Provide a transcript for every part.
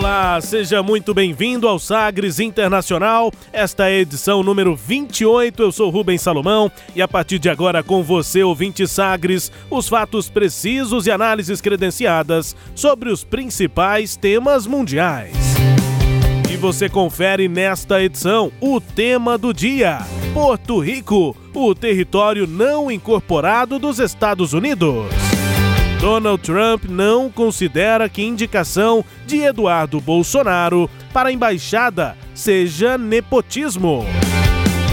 Olá, seja muito bem-vindo ao Sagres Internacional. Esta é a edição número 28. Eu sou Rubens Salomão e a partir de agora com você, ouvinte Sagres, os fatos precisos e análises credenciadas sobre os principais temas mundiais. E você confere nesta edição o tema do dia: Porto Rico, o território não incorporado dos Estados Unidos. Donald Trump não considera que indicação de Eduardo Bolsonaro para a embaixada seja nepotismo.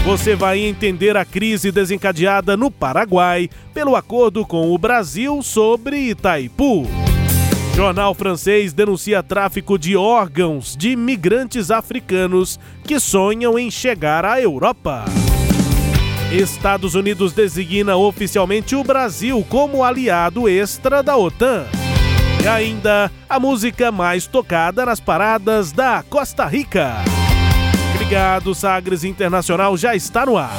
Você vai entender a crise desencadeada no Paraguai pelo acordo com o Brasil sobre Itaipu. Jornal francês denuncia tráfico de órgãos de migrantes africanos que sonham em chegar à Europa. Estados Unidos designa oficialmente o Brasil como aliado extra da OTAN. E ainda a música mais tocada nas paradas da Costa Rica. Obrigado, Sagres Internacional já está no ar.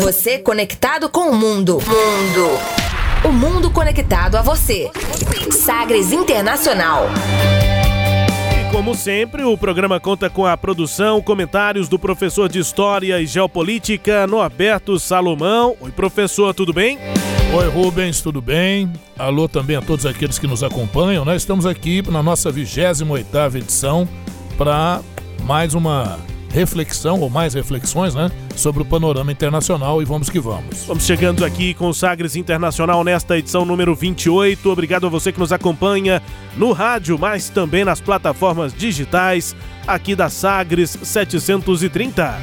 Você conectado com o mundo. Mundo. O mundo conectado a você. Sagres Internacional. Como sempre, o programa conta com a produção, comentários do professor de História e Geopolítica, Norberto Salomão. Oi, professor, tudo bem? Oi, Rubens, tudo bem? Alô também a todos aqueles que nos acompanham. Nós estamos aqui na nossa 28ª edição para mais uma reflexão, ou mais reflexões, né? Sobre o panorama internacional e vamos que vamos. Vamos chegando aqui com o Sagres Internacional nesta edição número 28. Obrigado a você que nos acompanha no rádio, mas também nas plataformas digitais aqui da Sagres 730.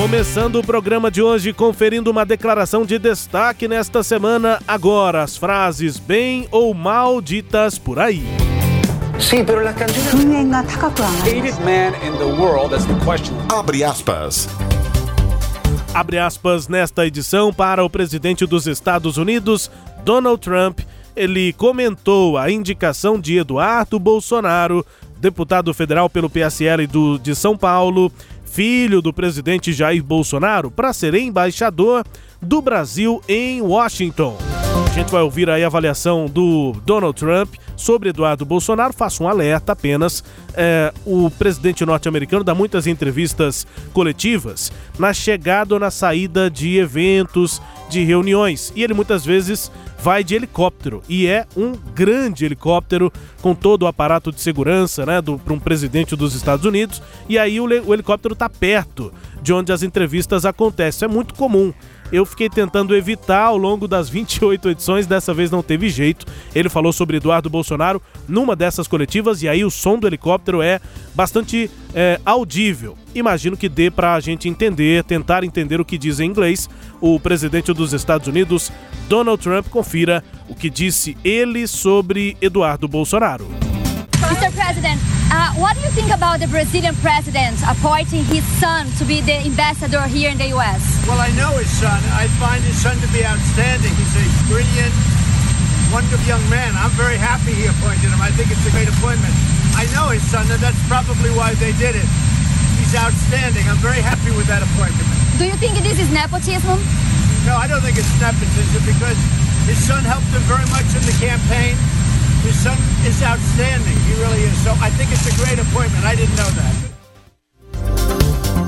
Começando o programa de hoje, conferindo uma declaração de destaque nesta semana. Agora, as frases bem ou mal ditas por aí. Sí, pero las canciones. Hated man in the world, that's the question. Abre aspas. Abre aspas nesta edição para o presidente dos Estados Unidos, Donald Trump. Ele comentou a indicação de Eduardo Bolsonaro, deputado federal pelo PSL do, de São Paulo, filho do presidente Jair Bolsonaro, para ser embaixador do Brasil em Washington. A gente vai ouvir aí a avaliação do Donald Trump sobre Eduardo Bolsonaro. Faço um alerta apenas. É, o presidente norte-americano dá muitas entrevistas coletivas na chegada ou na saída de eventos, de reuniões. E ele muitas vezes vai de helicóptero. E é um grande helicóptero com todo o aparato de segurança, né? Para um presidente dos Estados Unidos. E aí o, o helicóptero está perto de onde as entrevistas acontecem. É muito comum eu fiquei tentando evitar ao longo das 28 edições, dessa vez não teve jeito. Ele falou sobre Eduardo Bolsonaro numa dessas coletivas e aí o som do helicóptero é bastante é, audível. Imagino que dê para a gente entender, tentar entender o que diz em inglês o presidente dos Estados Unidos, Donald Trump. Confira o que disse ele sobre Eduardo Bolsonaro. Mr. President, uh, what do you think about the Brazilian president appointing his son to be the ambassador here in the U.S.? Well, I know his son. I find his son to be outstanding. He's a brilliant, wonderful young man. I'm very happy he appointed him. I think it's a great appointment. I know his son, and that's probably why they did it. He's outstanding. I'm very happy with that appointment. Do you think this is nepotism? No, I don't think it's nepotism because his son helped him very much in the campaign. His son is outstanding. He really is. So I think it's a great appointment. I didn't know that.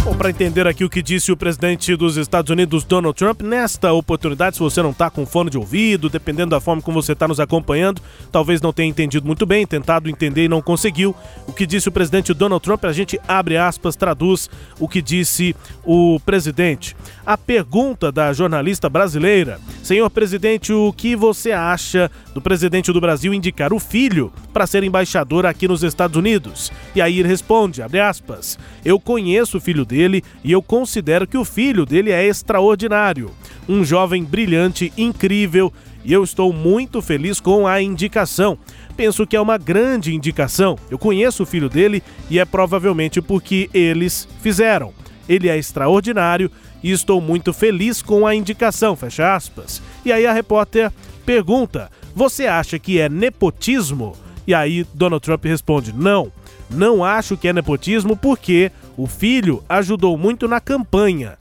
Bom, para entender aqui o que disse o presidente dos Estados Unidos, Donald Trump, nesta oportunidade, se você não está com fone de ouvido, dependendo da forma como você está nos acompanhando, talvez não tenha entendido muito bem, tentado entender e não conseguiu. O que disse o presidente Donald Trump, a gente abre aspas, traduz o que disse o presidente. A pergunta da jornalista brasileira Senhor presidente, o que você acha do presidente do Brasil indicar o filho para ser embaixador aqui nos Estados Unidos? E aí ele responde, abre aspas, eu conheço o filho dele e eu considero que o filho dele é extraordinário. Um jovem brilhante, incrível, e eu estou muito feliz com a indicação. Penso que é uma grande indicação. Eu conheço o filho dele e é provavelmente porque eles fizeram. Ele é extraordinário e estou muito feliz com a indicação, fecha aspas. E aí a repórter pergunta: "Você acha que é nepotismo?" E aí Donald Trump responde: "Não, não acho que é nepotismo porque o filho ajudou muito na campanha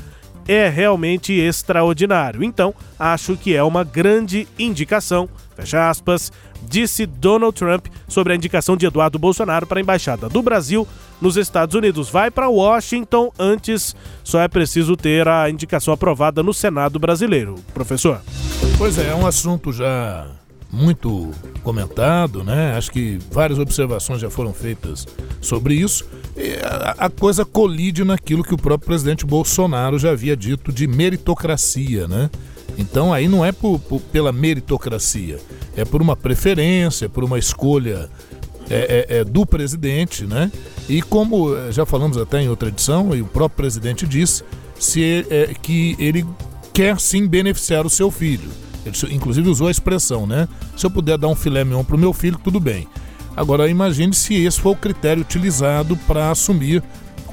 é realmente extraordinário. Então, acho que é uma grande indicação, fecha aspas, disse Donald Trump sobre a indicação de Eduardo Bolsonaro para a embaixada do Brasil nos Estados Unidos. Vai para Washington, antes só é preciso ter a indicação aprovada no Senado brasileiro. Professor. Pois é, é um assunto já muito comentado, né? Acho que várias observações já foram feitas sobre isso. A, a coisa colide naquilo que o próprio presidente Bolsonaro já havia dito de meritocracia, né? Então aí não é por, por, pela meritocracia, é por uma preferência, por uma escolha é, é, é, do presidente, né? E como eh, já falamos até em outra edição, e o próprio presidente disse, se, é, que ele quer sim beneficiar o seu filho. Ele, inclusive usou a expressão, né? Se eu puder dar um filé mignon para o meu filho, tudo bem. Agora imagine se esse foi o critério utilizado para assumir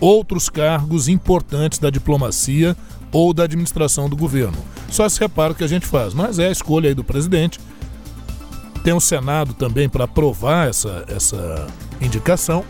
outros cargos importantes da diplomacia ou da administração do governo. Só esse reparo que a gente faz, mas é a escolha aí do presidente. Tem o Senado também para aprovar essa, essa indicação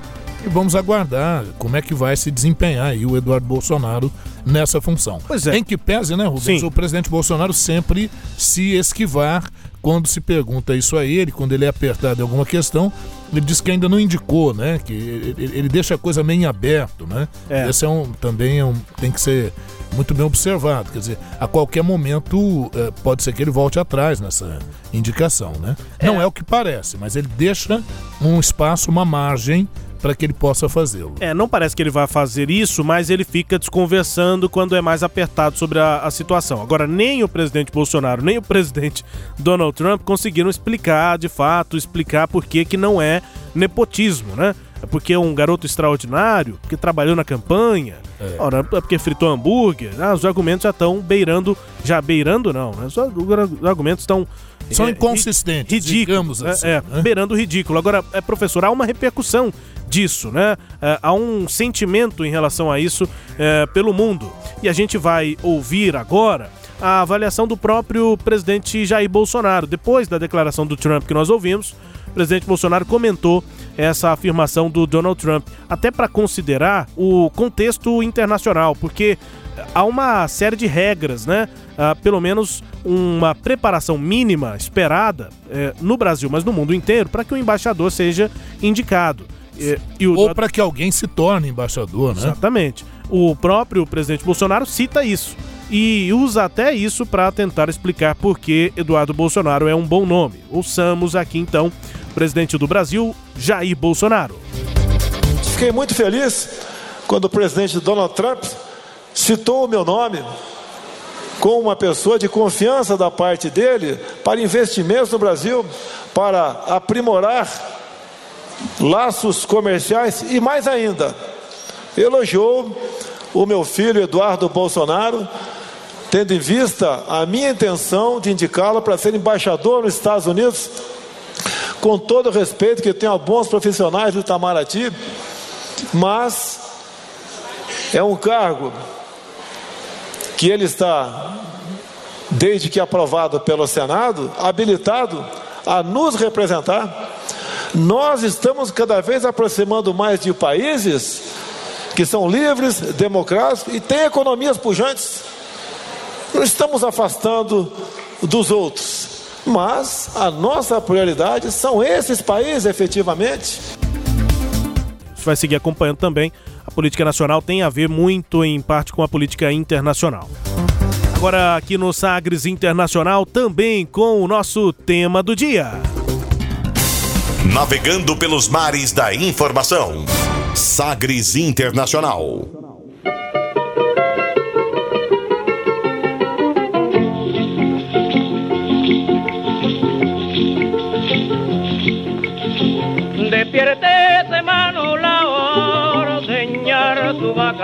e vamos aguardar como é que vai se desempenhar aí o Eduardo Bolsonaro nessa função. Pois é. Em que pese, né, Rubens, Sim. o presidente Bolsonaro sempre se esquivar quando se pergunta isso a ele, quando ele é apertado em alguma questão, ele diz que ainda não indicou, né? Que ele, ele deixa a coisa meio em aberto, né? É. Esse é um, também é um, tem que ser muito bem observado. Quer dizer, a qualquer momento é, pode ser que ele volte atrás nessa indicação, né? É. Não é o que parece, mas ele deixa um espaço, uma margem para que ele possa fazê-lo. É, não parece que ele vai fazer isso, mas ele fica desconversando quando é mais apertado sobre a, a, situação. Agora, nem o presidente Bolsonaro, nem o presidente Donald Trump conseguiram explicar, de fato, explicar por que, que não é nepotismo, né? É porque é um garoto extraordinário, porque trabalhou na campanha, é. Ora, é porque fritou hambúrguer, ah, os argumentos já estão beirando, já beirando não, né? Os argumentos estão são é, inconsistentes, ridículos, assim, é, é, né? beirando o ridículo. Agora, é, professor, há uma repercussão disso, né? É, há um sentimento em relação a isso é, pelo mundo. E a gente vai ouvir agora a avaliação do próprio presidente Jair Bolsonaro. Depois da declaração do Trump que nós ouvimos, o presidente Bolsonaro comentou essa afirmação do Donald Trump, até para considerar o contexto internacional, porque há uma série de regras, né? Uh, pelo menos uma preparação mínima esperada uh, no Brasil, mas no mundo inteiro, para que o embaixador seja indicado. E, e o... Ou para que alguém se torne embaixador, né? Exatamente. O próprio presidente Bolsonaro cita isso e usa até isso para tentar explicar por que Eduardo Bolsonaro é um bom nome. Ouçamos aqui então o presidente do Brasil, Jair Bolsonaro. Fiquei muito feliz quando o presidente Donald Trump citou o meu nome como uma pessoa de confiança da parte dele para investimentos no Brasil, para aprimorar laços comerciais e mais ainda, elogiou o meu filho Eduardo Bolsonaro, tendo em vista a minha intenção de indicá-lo para ser embaixador nos Estados Unidos, com todo o respeito que tenho a bons profissionais do Itamaraty, mas é um cargo que ele está, desde que aprovado pelo Senado, habilitado a nos representar nós estamos cada vez aproximando mais de países que são livres, democráticos e têm economias pujantes. Não estamos afastando dos outros, mas a nossa prioridade são esses países efetivamente. Você vai seguir acompanhando também. A política nacional tem a ver muito, em parte, com a política internacional. Agora, aqui no Sagres Internacional, também com o nosso tema do dia. Navegando pelos mares da informação. Sagres Internacional.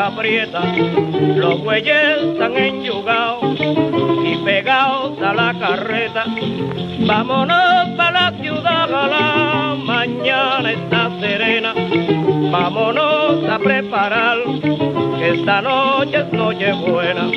Aprieta, los bueyes están enyugados y pegados a la carreta. Vámonos para la ciudad, la mañana está serena. Vámonos a preparar, que esta noche es noche buena.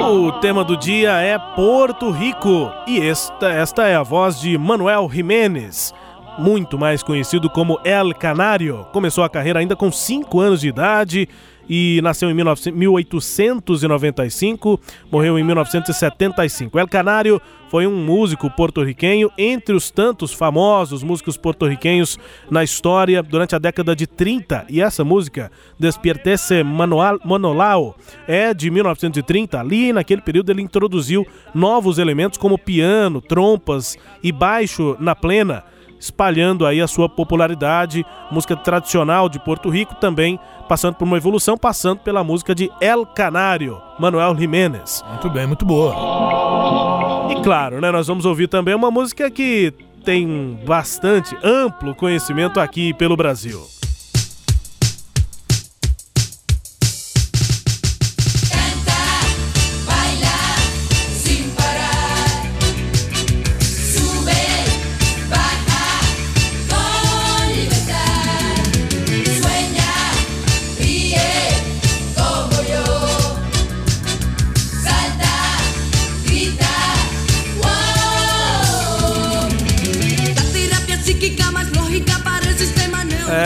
O tema do dia é Porto Rico e esta, esta é a voz de Manuel Jiménez muito mais conhecido como El Canário. Começou a carreira ainda com 5 anos de idade e nasceu em 1895, morreu em 1975. El Canário foi um músico porto-riquenho, entre os tantos famosos músicos porto-riquenhos na história durante a década de 30. E essa música, Despiertece Manual, Monolao, é de 1930. Ali, naquele período, ele introduziu novos elementos como piano, trompas e baixo na plena espalhando aí a sua popularidade, música tradicional de Porto Rico também passando por uma evolução, passando pela música de El Canário, Manuel Jiménez. Muito bem, muito boa. E claro, né, nós vamos ouvir também uma música que tem bastante amplo conhecimento aqui pelo Brasil.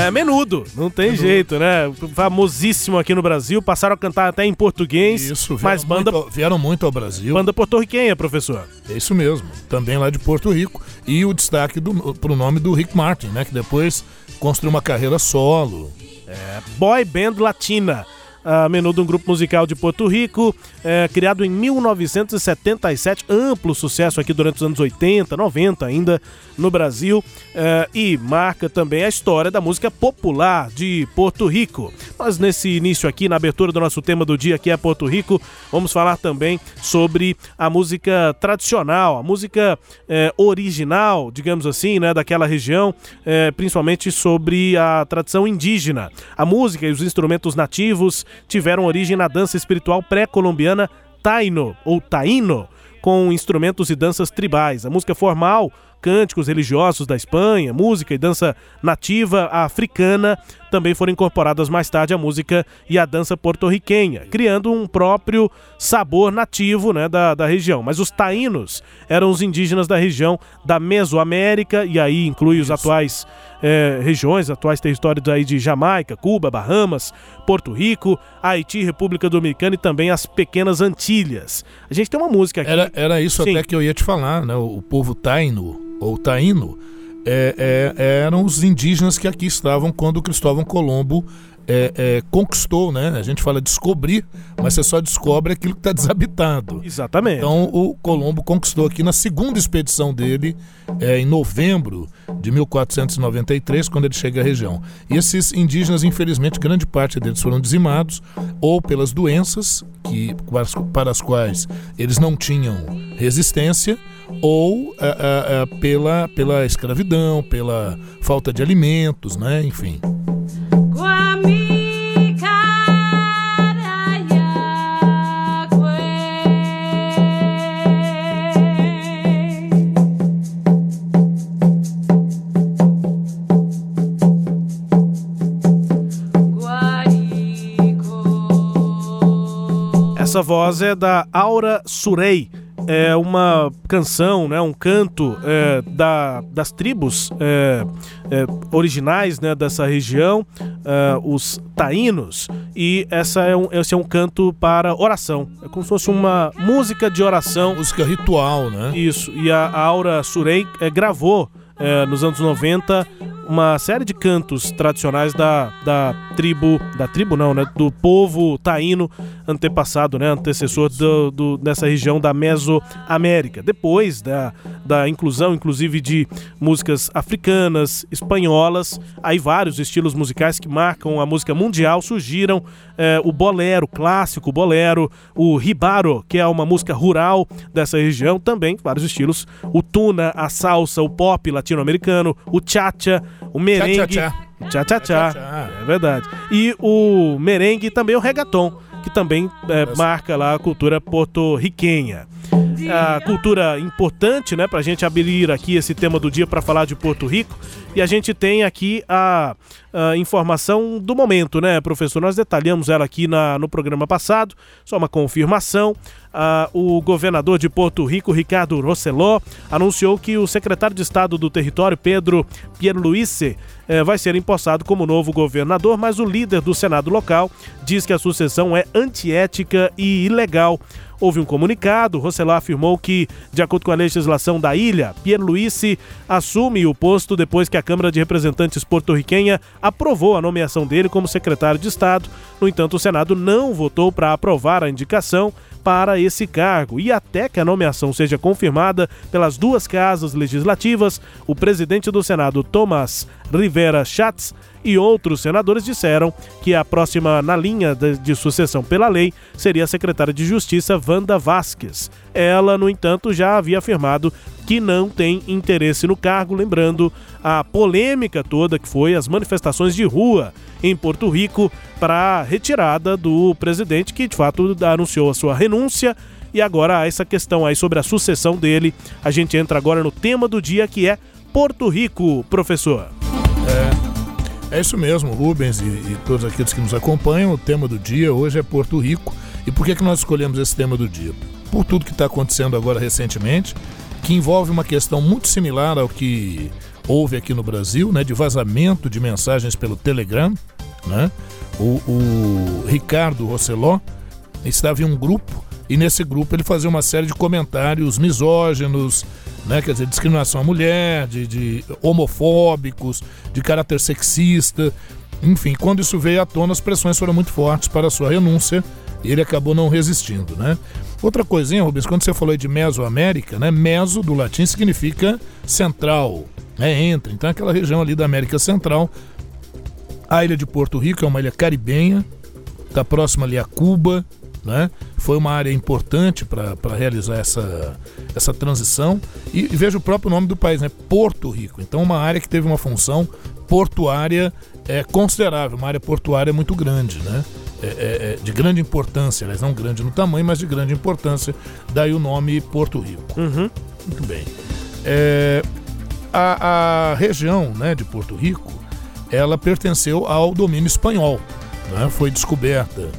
É menudo, não tem menudo. jeito, né? Famosíssimo aqui no Brasil, passaram a cantar até em português. Isso, mas banda muito, vieram muito ao Brasil. Banda porto-riquenha, professor. É isso mesmo, também lá de Porto Rico. E o destaque do, pro nome do Rick Martin, né? Que depois construiu uma carreira solo. É, boy Band Latina a Menudo, um grupo musical de Porto Rico, é, criado em 1977, amplo sucesso aqui durante os anos 80, 90 ainda no Brasil, é, e marca também a história da música popular de Porto Rico. Mas nesse início aqui, na abertura do nosso tema do dia, que é Porto Rico, vamos falar também sobre a música tradicional, a música é, original, digamos assim, né, daquela região, é, principalmente sobre a tradição indígena. A música e os instrumentos nativos tiveram origem na dança espiritual pré-colombiana Taino ou Taino, com instrumentos e danças tribais. A música formal cânticos religiosos da Espanha, música e dança nativa africana também foram incorporadas mais tarde à música e à dança porto-riquenha, criando um próprio sabor nativo né, da, da região. Mas os taínos eram os indígenas da região da Mesoamérica, e aí inclui os atuais é, regiões, atuais territórios aí de Jamaica, Cuba, Bahamas, Porto Rico, Haiti, República Dominicana e também as pequenas Antilhas. A gente tem uma música aqui. Era, era isso Sim. até que eu ia te falar, né? O povo taino ou taíno, é, é, eram os indígenas que aqui estavam quando Cristóvão Colombo é, é, conquistou, né? A gente fala descobrir, mas você só descobre aquilo que está desabitado. Exatamente. Então o Colombo conquistou aqui na segunda expedição dele, é, em novembro de 1493, quando ele chega à região. E esses indígenas, infelizmente, grande parte deles foram dizimados, ou pelas doenças que, para as quais eles não tinham resistência, ou é, é, é, pela, pela escravidão, pela falta de alimentos, né? enfim. Essa voz é da Aura Surei. É uma canção, né, um canto é, da, das tribos é, é, originais né, dessa região, é, os taínos, e essa é um, esse é um canto para oração. É como se fosse uma música de oração. Música ritual, né? Isso, e a, Aura Surei é, gravou é, nos anos 90 uma série de cantos tradicionais da, da tribo, da tribo não, né, do povo taíno antepassado, né, antecessor do, do, dessa região da Mesoamérica. Depois da, da inclusão, inclusive, de músicas africanas, espanholas, aí vários estilos musicais que marcam a música mundial surgiram, é, o bolero, clássico bolero, o ribaro, que é uma música rural dessa região, também vários estilos, o tuna, a salsa, o pop latino-americano, o cha-cha, o merengue. Tchá, tchá, tchá. Tchá, tchá, tchá. É verdade. E o merengue também é o reggaeton, que também é, marca lá a cultura porto-riquenha. A cultura importante, né, pra gente abrir aqui esse tema do dia para falar de Porto Rico. E a gente tem aqui a, a, informação do momento, né, professor? Nós detalhamos ela aqui na, no programa passado, só uma confirmação. Ah, o governador de Porto Rico, Ricardo Rosseló, anunciou que o secretário de Estado do Território, Pedro Pierluisi, eh, vai ser empossado como novo governador, mas o líder do Senado local diz que a sucessão é antiética e ilegal. Houve um comunicado, Rosseló afirmou que, de acordo com a legislação da ilha, Pierluisi assume o posto depois que a Câmara de Representantes porto-riquenha aprovou a nomeação dele como secretário de Estado. No entanto, o Senado não votou para aprovar a indicação para esse cargo. E até que a nomeação seja confirmada pelas duas casas legislativas, o presidente do Senado, Thomas Rivera Schatz, e outros senadores disseram que a próxima na linha de, de, sucessão pela lei seria a secretária de Justiça Wanda Vasquez. Ela, no entanto, já havia afirmado que não tem interesse no cargo, lembrando a polêmica toda que foi as manifestações de rua em Porto Rico para a retirada do presidente que de fato anunciou a sua renúncia e agora essa questão aí sobre a sucessão dele. A gente entra agora no tema do dia que é Porto Rico, professor. É, é isso mesmo, Rubens e, e todos aqueles que nos acompanham. O tema do dia hoje é Porto Rico. E por que, que nós escolhemos esse tema do dia? Por tudo que está acontecendo agora recentemente, que envolve uma questão muito similar ao que houve aqui no Brasil, né, de vazamento de mensagens pelo Telegram, né? O, o Ricardo Rosseló estava em um grupo e nesse grupo ele fazia uma série de comentários misóginos, né, quer dizer, discriminação à mulher, de, de homofóbicos, de caráter sexista. Enfim, quando isso veio à tona, as pressões foram muito fortes para a sua renúncia e ele acabou não resistindo, né? Outra coisinha, Rubens, quando você falou de Mesoamérica, né? Meso do latim significa central, né? Entre. Então, aquela região ali da América Central. A ilha de Porto Rico é uma ilha caribenha, está próxima ali a Cuba, né? Foi uma área importante para realizar essa, essa transição. E, e veja o próprio nome do país, né? Porto Rico. Então, uma área que teve uma função portuária é, considerável, uma área portuária muito grande, né? É, é, é, de grande importância, aliás, não grande no tamanho, mas de grande importância. Daí o nome Porto Rico. Uhum. Muito bem. É, a, a, região né, de Porto Rico, ela pertenceu ao domínio espanhol. Né? Foi descoberta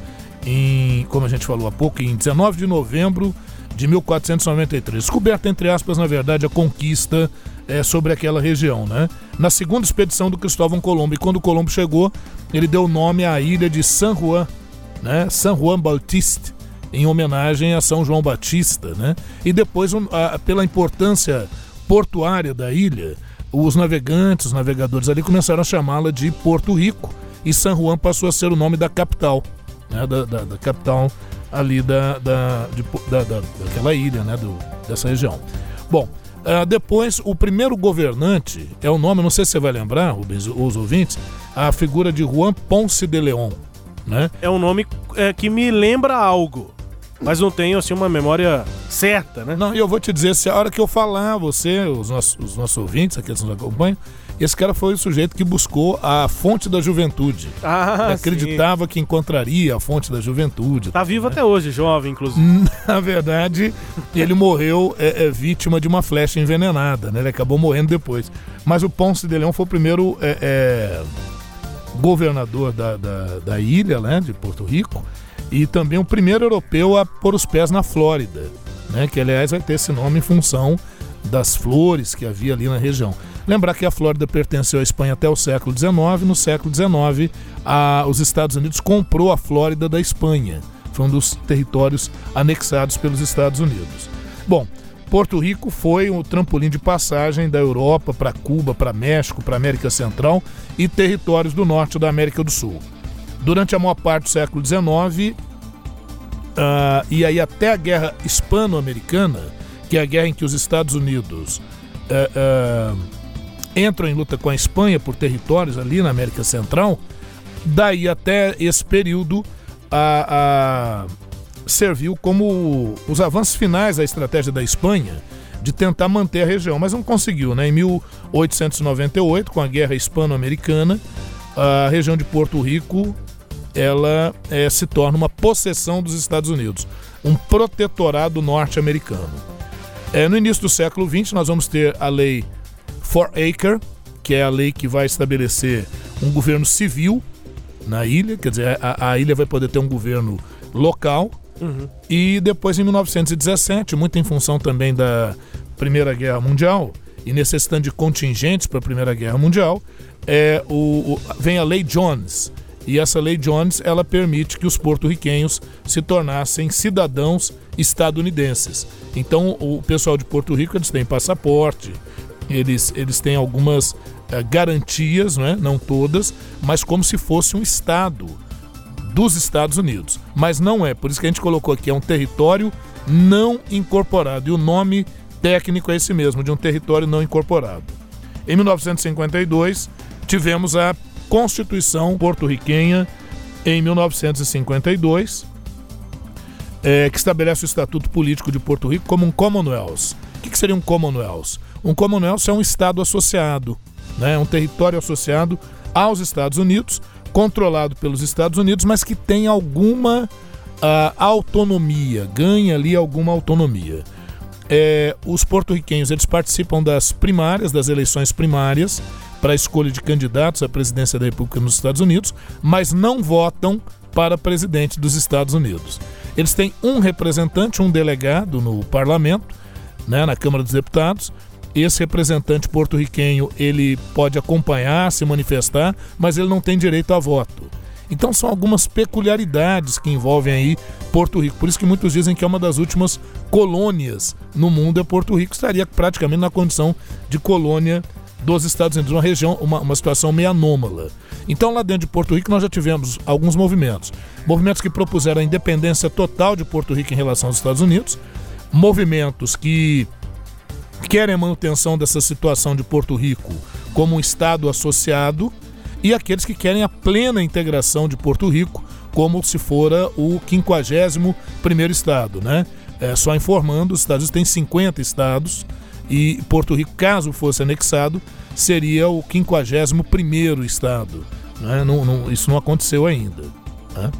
em, como a gente falou há pouco, em 19 de novembro de 1493. Descoberta, entre aspas, na verdade, a conquista é, sobre aquela região, né? Na segunda expedição do Cristóvão Colombo, e quando Colombo chegou, ele deu nome à ilha de San Juan, né? San Juan Bautista, em homenagem a São João Batista, né? E depois, a, pela importância portuária da ilha, os navegantes, os navegadores ali começaram a chamá-la de Porto Rico, e San Juan passou a ser o nome da capital, né? Da, da, da capital ali da, da, de, da, da, daquela ilha, né? Do, dessa região. Bom, Uh, depois, o primeiro governante é o nome, não sei se você vai lembrar, Rubens, os ouvintes, a figura de Juan Ponce de León. Né? É um nome é, que me lembra algo, mas não tenho assim uma memória certa, né? Não, e eu vou te dizer, se a hora que eu falar, você, os nossos, os nossos ouvintes, aqueles que nos acompanham, esse cara foi o sujeito que buscou a fonte da juventude. Ah, acreditava sim. que encontraria a fonte da juventude. Tá vivo né? até hoje, jovem, inclusive. Na verdade, ele morreu é, é, vítima de uma flecha envenenada, né? Ele acabou morrendo depois. Mas o Ponce de Leão foi o primeiro é, é, governador da, da, da ilha, né? De Porto Rico. E também o primeiro europeu a pôr os pés na Flórida, né? Que aliás vai ter esse nome em função das flores que havia ali na região. Lembrar que a Flórida pertenceu à Espanha até o século XIX. No século XIX, a, os Estados Unidos comprou a Flórida da Espanha. Foi um dos territórios anexados pelos Estados Unidos. Bom, Porto Rico foi o trampolim de passagem da Europa para Cuba, para México, para América Central e territórios do norte da América do Sul. Durante a maior parte do século XIX, uh, e aí até a Guerra Hispano-Americana, que é a guerra em que os Estados Unidos uh, uh, entram em luta com a Espanha por territórios ali na América Central, daí até esse período a, a, serviu como os avanços finais da estratégia da Espanha de tentar manter a região, mas não conseguiu. Né? Em 1898, com a Guerra Hispano-Americana, a região de Porto Rico ela é, se torna uma possessão dos Estados Unidos, um protetorado norte-americano. É, no início do século XX, nós vamos ter a lei For Acre, que é a lei que vai estabelecer um governo civil na ilha, quer dizer, a, a ilha vai poder ter um governo local. Uhum. E depois, em 1917, muito em função também da Primeira Guerra Mundial e necessitando de contingentes para a Primeira Guerra Mundial, é, o, o, vem a Lei Jones. E essa Lei Jones ela permite que os porto-riquenhos se tornassem cidadãos estadunidenses. Então, o pessoal de Porto Rico eles têm passaporte, eles, eles têm algumas é, garantias, não, é? não todas, mas como se fosse um estado dos Estados Unidos. Mas não é, por isso que a gente colocou aqui, é um território não incorporado. E o nome técnico é esse mesmo, de um território não incorporado. Em 1952, tivemos a Constituição porto-riquenha em 1952, é, que estabelece o Estatuto Político de Porto Rico como um Commonwealth. O que, que seria um Commonwealth? Um Commonwealth é um Estado associado, né, um território associado aos Estados Unidos, controlado pelos Estados Unidos, mas que tem alguma uh, autonomia, ganha ali alguma autonomia. É, os porto-riquenhos eles participam das primárias, das eleições primárias, para a escolha de candidatos à presidência da República nos Estados Unidos, mas não votam para presidente dos Estados Unidos. Eles têm um representante, um delegado no parlamento, né, na Câmara dos Deputados. Esse representante porto-riquenho ele pode acompanhar, se manifestar, mas ele não tem direito a voto. Então são algumas peculiaridades que envolvem aí Porto Rico. Por isso que muitos dizem que é uma das últimas colônias no mundo é Porto Rico. Estaria praticamente na condição de colônia dos Estados Unidos, uma região, uma, uma situação meio anômala. Então, lá dentro de Porto Rico, nós já tivemos alguns movimentos. Movimentos que propuseram a independência total de Porto Rico em relação aos Estados Unidos, movimentos que querem a manutenção dessa situação de Porto Rico como um Estado associado e aqueles que querem a plena integração de Porto Rico como se fora o 51 primeiro estado, né? É, só informando, os Estados Unidos têm 50 estados, e Porto Rico, caso fosse anexado, seria o 51 estado. Né? Não, não, isso não aconteceu ainda. Né?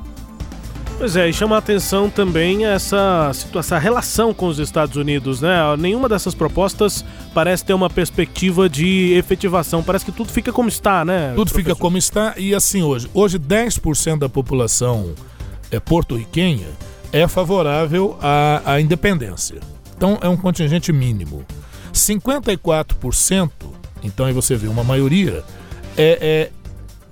Pois é, e chama a atenção também essa, essa relação com os Estados Unidos, né? Nenhuma dessas propostas parece ter uma perspectiva de efetivação. Parece que tudo fica como está, né? Tudo professor? fica como está e assim hoje. Hoje 10% da população é, porto-riquenha é favorável à, à independência. Então é um contingente mínimo. 54%, então aí você vê uma maioria, é, é,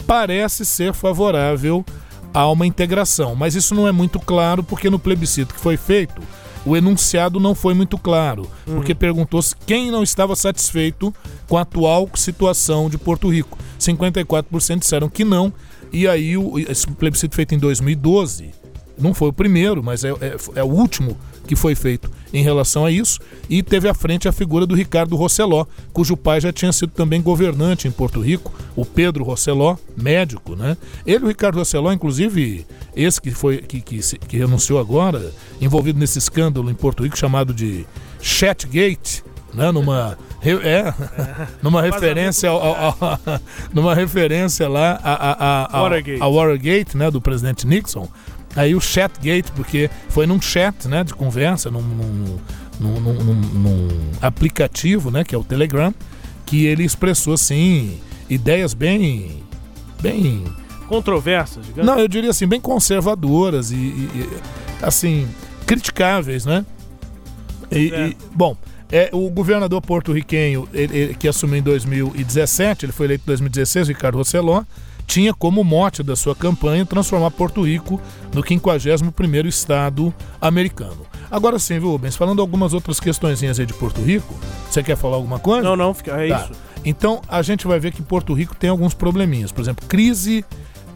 parece ser favorável a uma integração, mas isso não é muito claro porque no plebiscito que foi feito, o enunciado não foi muito claro, uhum. porque perguntou-se quem não estava satisfeito com a atual situação de Porto Rico. 54% disseram que não, e aí o, esse plebiscito feito em 2012 não foi o primeiro, mas é, é, é, o último que foi feito em relação a isso. E teve à frente a figura do Ricardo Rosseló, cujo pai já tinha sido também governante em Porto Rico, o Pedro Rosseló, médico, né? Ele, o Ricardo Rosseló, inclusive, esse que foi que, que, que renunciou agora, envolvido nesse escândalo em Porto Rico chamado de Chatgate, né? Numa é, numa referência ao, ao, ao, numa referência lá a, a, a, Watergate, né, do presidente Nixon. Aí o Chatgate, porque foi num chat né, de conversa, num, num, num, num, aplicativo, né, que é o Telegram, que ele expressou assim ideias bem. bem. controversas, digamos. Não, eu diria assim, bem conservadoras e, e assim, criticáveis, né? E, é. e, bom, é, o governador porto-riquenho, que assumiu em 2017, ele foi eleito em 2016, Ricardo Rosselló, tinha como mote da sua campanha transformar Porto Rico no 51º estado americano. Agora sim, viu, Rubens? Falando algumas outras questõezinhas aí de Porto Rico, você quer falar alguma coisa? Não, não, é tá. isso. Então, a gente vai ver que Porto Rico tem alguns probleminhas. Por exemplo, crise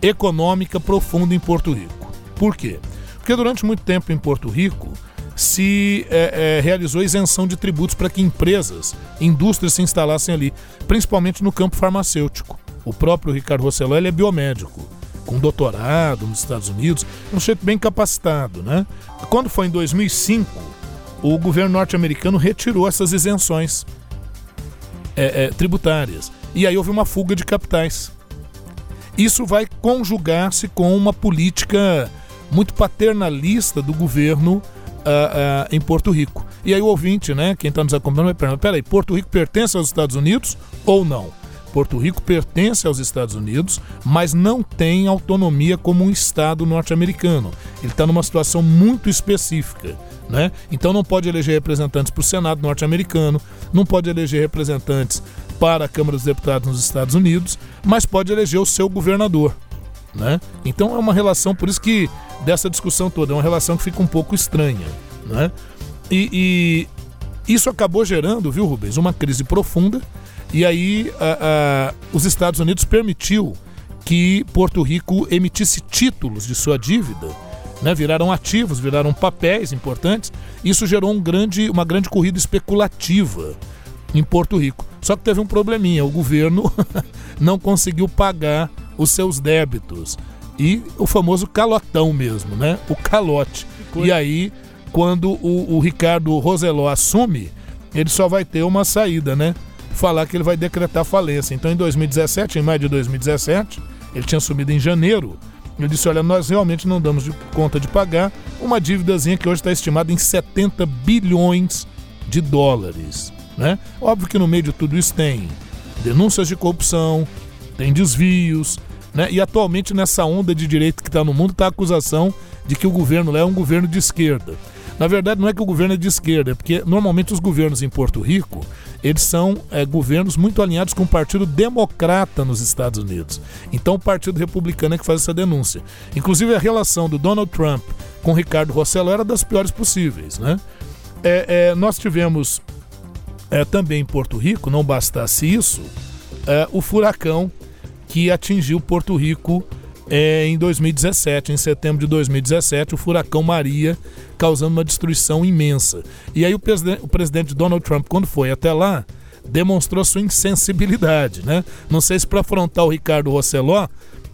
econômica profunda em Porto Rico. Por quê? Porque durante muito tempo em Porto Rico se é, é, realizou isenção de tributos para que empresas, indústrias se instalassem ali, principalmente no campo farmacêutico. O próprio Ricardo Rossello ele é biomédico, com doutorado nos Estados Unidos, um sujeito bem capacitado. Né? Quando foi em 2005, o governo norte-americano retirou essas isenções é, é, tributárias. E aí houve uma fuga de capitais. isso vai conjugar-se com uma política muito paternalista do governo ah, ah, em Porto Rico. E aí o ouvinte, né, quem está nos acompanhando, vai perguntar, peraí, Porto Rico pertence aos Estados Unidos ou não? Porto Rico pertence aos Estados Unidos, mas não tem autonomia como um Estado norte-americano. Ele está numa situação muito específica. Né? Então não pode eleger representantes para o Senado norte-americano, não pode eleger representantes para a Câmara dos Deputados nos Estados Unidos, mas pode eleger o seu governador. Né? Então é uma relação, por isso que dessa discussão toda, é uma relação que fica um pouco estranha. Né? E, e isso acabou gerando, viu, Rubens, uma crise profunda. E aí a, a, os Estados Unidos permitiu que Porto Rico emitisse títulos de sua dívida, né? viraram ativos, viraram papéis importantes. Isso gerou um grande, uma grande corrida especulativa em Porto Rico. Só que teve um probleminha, o governo não conseguiu pagar os seus débitos. E o famoso calotão mesmo, né? O calote. E aí, quando o, o Ricardo Roseló assume, ele só vai ter uma saída, né? Falar que ele vai decretar falência. Então, em 2017, em maio de 2017, ele tinha assumido em janeiro. Ele disse: Olha, nós realmente não damos de conta de pagar uma dívidazinha que hoje está estimada em 70 bilhões de dólares. Né? Óbvio que no meio de tudo isso tem denúncias de corrupção, tem desvios, né? E atualmente nessa onda de direito que está no mundo está a acusação de que o governo lá é um governo de esquerda. Na verdade, não é que o governo é de esquerda, é porque normalmente os governos em Porto Rico eles são é, governos muito alinhados com o Partido Democrata nos Estados Unidos. Então, o Partido Republicano é que faz essa denúncia. Inclusive, a relação do Donald Trump com Ricardo Rossello era das piores possíveis, né? É, é, nós tivemos é, também em Porto Rico, não bastasse isso, é, o furacão que atingiu Porto Rico é, em 2017, em setembro de 2017, o furacão Maria, causando uma destruição imensa. E aí o, preside o presidente Donald Trump, quando foi até lá, demonstrou sua insensibilidade, né? Não sei se para afrontar o Ricardo Rosseló,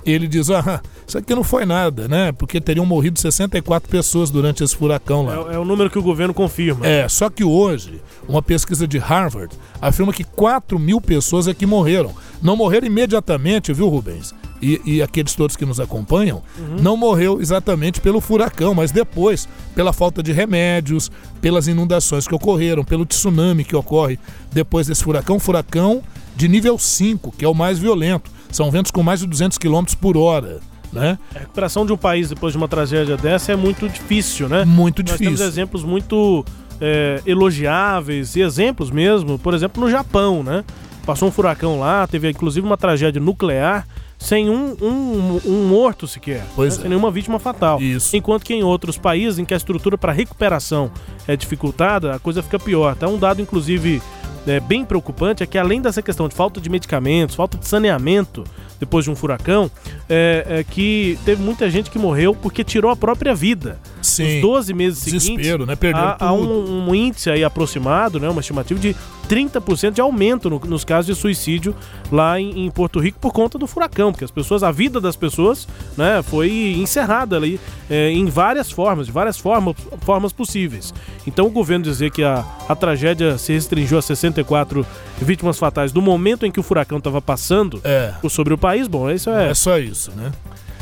ele diz: ah, isso aqui não foi nada, né? Porque teriam morrido 64 pessoas durante esse furacão lá. É, é o número que o governo confirma. É, só que hoje, uma pesquisa de Harvard afirma que 4 mil pessoas é que morreram. Não morreram imediatamente, viu, Rubens? E, e aqueles todos que nos acompanham, uhum. não morreu exatamente pelo furacão, mas depois, pela falta de remédios, pelas inundações que ocorreram, pelo tsunami que ocorre depois desse furacão. Furacão de nível 5, que é o mais violento são ventos com mais de 200 km por hora. Né? A recuperação de um país depois de uma tragédia dessa é muito difícil, né? Muito Nós difícil. Nós temos exemplos muito é, elogiáveis e exemplos mesmo, por exemplo, no Japão, né? Passou um furacão lá, teve inclusive uma tragédia nuclear sem um, um, um morto sequer, né? é. sem nenhuma vítima fatal. Isso. Enquanto que em outros países em que a estrutura para recuperação é dificultada, a coisa fica pior. Tá um dado, inclusive, é, bem preocupante é que além dessa questão de falta de medicamentos, falta de saneamento depois de um furacão, é, é que teve muita gente que morreu porque tirou a própria vida. Sim. Os 12 meses Desespero, seguintes, né? Perderam há, há um, um, índice aí aproximado, né? uma estimativa de 30% de aumento no, nos casos de suicídio lá em, em, Porto Rico por conta do furacão, porque as pessoas, a vida das pessoas, né, foi encerrada ali é, em várias formas, de várias formas, formas possíveis. Então o governo dizer que a, a tragédia se restringiu a 64 vítimas fatais do momento em que o furacão estava passando é. sobre o país, bom, isso é. É só isso, né?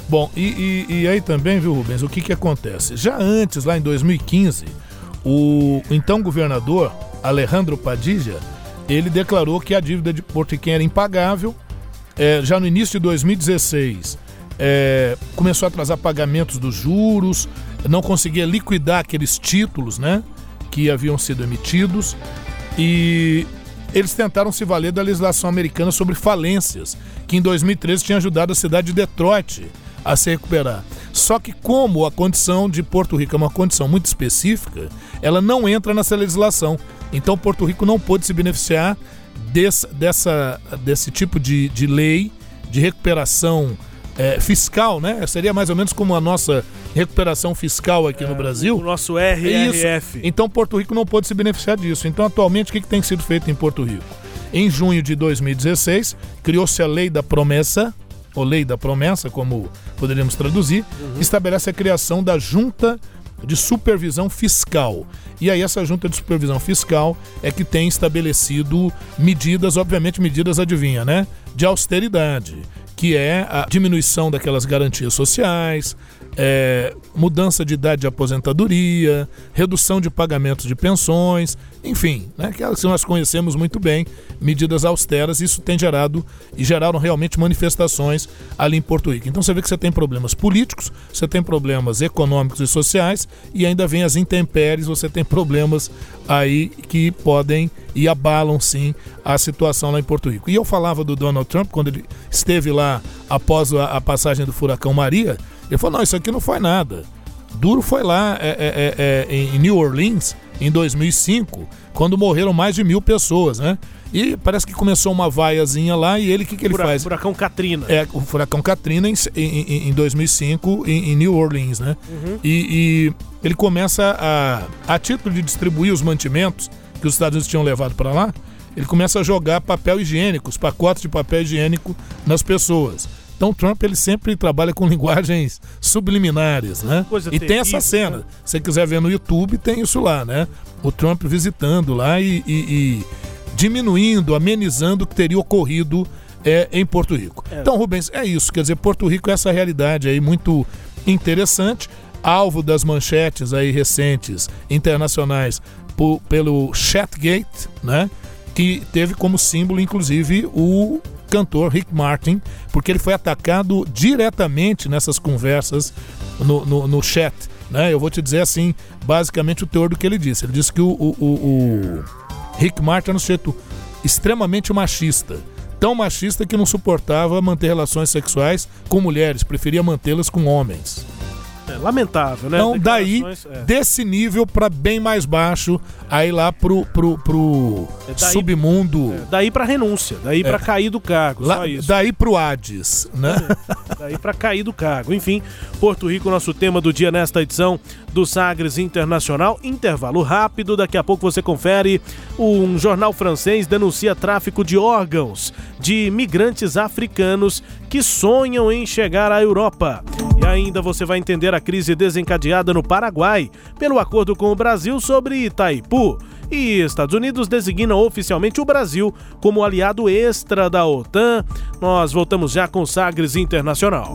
Bom, e, e, e aí também, viu, Rubens, o que que acontece? Já antes, lá em 2015, o então governador Alejandro Padilha, ele declarou que a dívida de Porto Riquem era impagável. É, já no início de 2016, é, começou a atrasar pagamentos dos juros, não conseguia liquidar aqueles títulos, né, que haviam sido emitidos e eles tentaram se valer da legislação americana sobre falências, que em 2013 tinha ajudado a cidade de Detroit a se recuperar. Só que como a condição de Porto Rico é uma condição muito específica, ela não entra nessa legislação. Então Porto Rico não pôde se beneficiar desse, dessa, desse tipo de, de lei de recuperação é, fiscal, né? Seria mais ou menos como a nossa recuperação fiscal aqui é, no Brasil. O nosso RRF. Então Porto Rico não pôde se beneficiar disso. Então atualmente o que, que tem sido feito em Porto Rico? Em junho de 2016, criou-se a Lei da Promessa, ou Lei da Promessa, como poderíamos traduzir, uhum. estabelece a criação da Junta de Supervisão Fiscal. E aí essa Junta de Supervisão Fiscal é que tem estabelecido medidas, obviamente medidas adivinha, né? De austeridade que é a diminuição daquelas garantias sociais, é, mudança de idade de aposentadoria, redução de pagamentos de pensões, enfim, né, aquelas que nós conhecemos muito bem, medidas austeras, isso tem gerado e geraram realmente manifestações ali em Porto Rico. Então você vê que você tem problemas políticos, você tem problemas econômicos e sociais e ainda vem as intempéries, você tem problemas aí que podem e abalam sim a situação lá em Porto Rico. E eu falava do Donald Trump quando ele esteve lá após a, a passagem do furacão Maria, ele falou: não, isso aqui não foi nada. Duro foi lá é, é, é, em New Orleans em 2005, quando morreram mais de mil pessoas, né? E parece que começou uma vaiazinha lá e ele, o que, que ele Fura, faz? Furacão Katrina. É, o furacão Katrina em, em, em 2005 em, em, New Orleans, né? Uhum. E, e, ele começa a, a título de distribuir os mantimentos que os Estados Unidos tinham levado para lá, ele começa a jogar papel higiênico, os pacotes de papel higiênico nas pessoas. Então o Trump ele sempre trabalha com linguagens subliminares, né? Coisa e tem essa cena. Né? Se você quiser ver no YouTube, tem isso lá, né? O Trump visitando lá e, e, e diminuindo, amenizando o que teria ocorrido é, em Porto Rico. É. Então, Rubens, é isso. Quer dizer, Porto Rico é essa realidade aí muito interessante, alvo das manchetes aí recentes internacionais por, pelo Chatgate, né? Que teve como símbolo, inclusive, o cantor Rick Martin, porque ele foi atacado diretamente nessas conversas no, no, no chat. Né? Eu vou te dizer assim, basicamente o teor do que ele disse. Ele disse que o, o, o, o Rick Martin era um sujeito extremamente machista. Tão machista que não suportava manter relações sexuais com mulheres, preferia mantê-las com homens. É lamentável, né? Então, daí, é. desse nível para bem mais baixo, aí lá pro, pro, pro é daí, submundo. É, daí pra renúncia, daí é. para cair do cargo, lá, só isso. Daí pro Hades, né? daí para cair do cargo. Enfim, Porto Rico, nosso tema do dia nesta edição do Sagres Internacional. Intervalo rápido, daqui a pouco você confere. Um jornal francês denuncia tráfico de órgãos de migrantes africanos que sonham em chegar à Europa. E ainda você vai entender a crise desencadeada no Paraguai pelo acordo com o Brasil sobre Itaipu. E Estados Unidos designam oficialmente o Brasil como aliado extra da OTAN. Nós voltamos já com Sagres Internacional.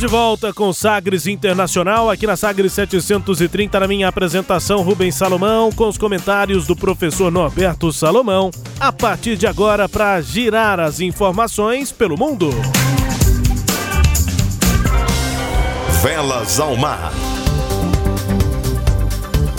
De volta com Sagres Internacional, aqui na Sagres 730, na minha apresentação, Rubens Salomão, com os comentários do professor Norberto Salomão, a partir de agora para girar as informações pelo mundo. Velas ao mar.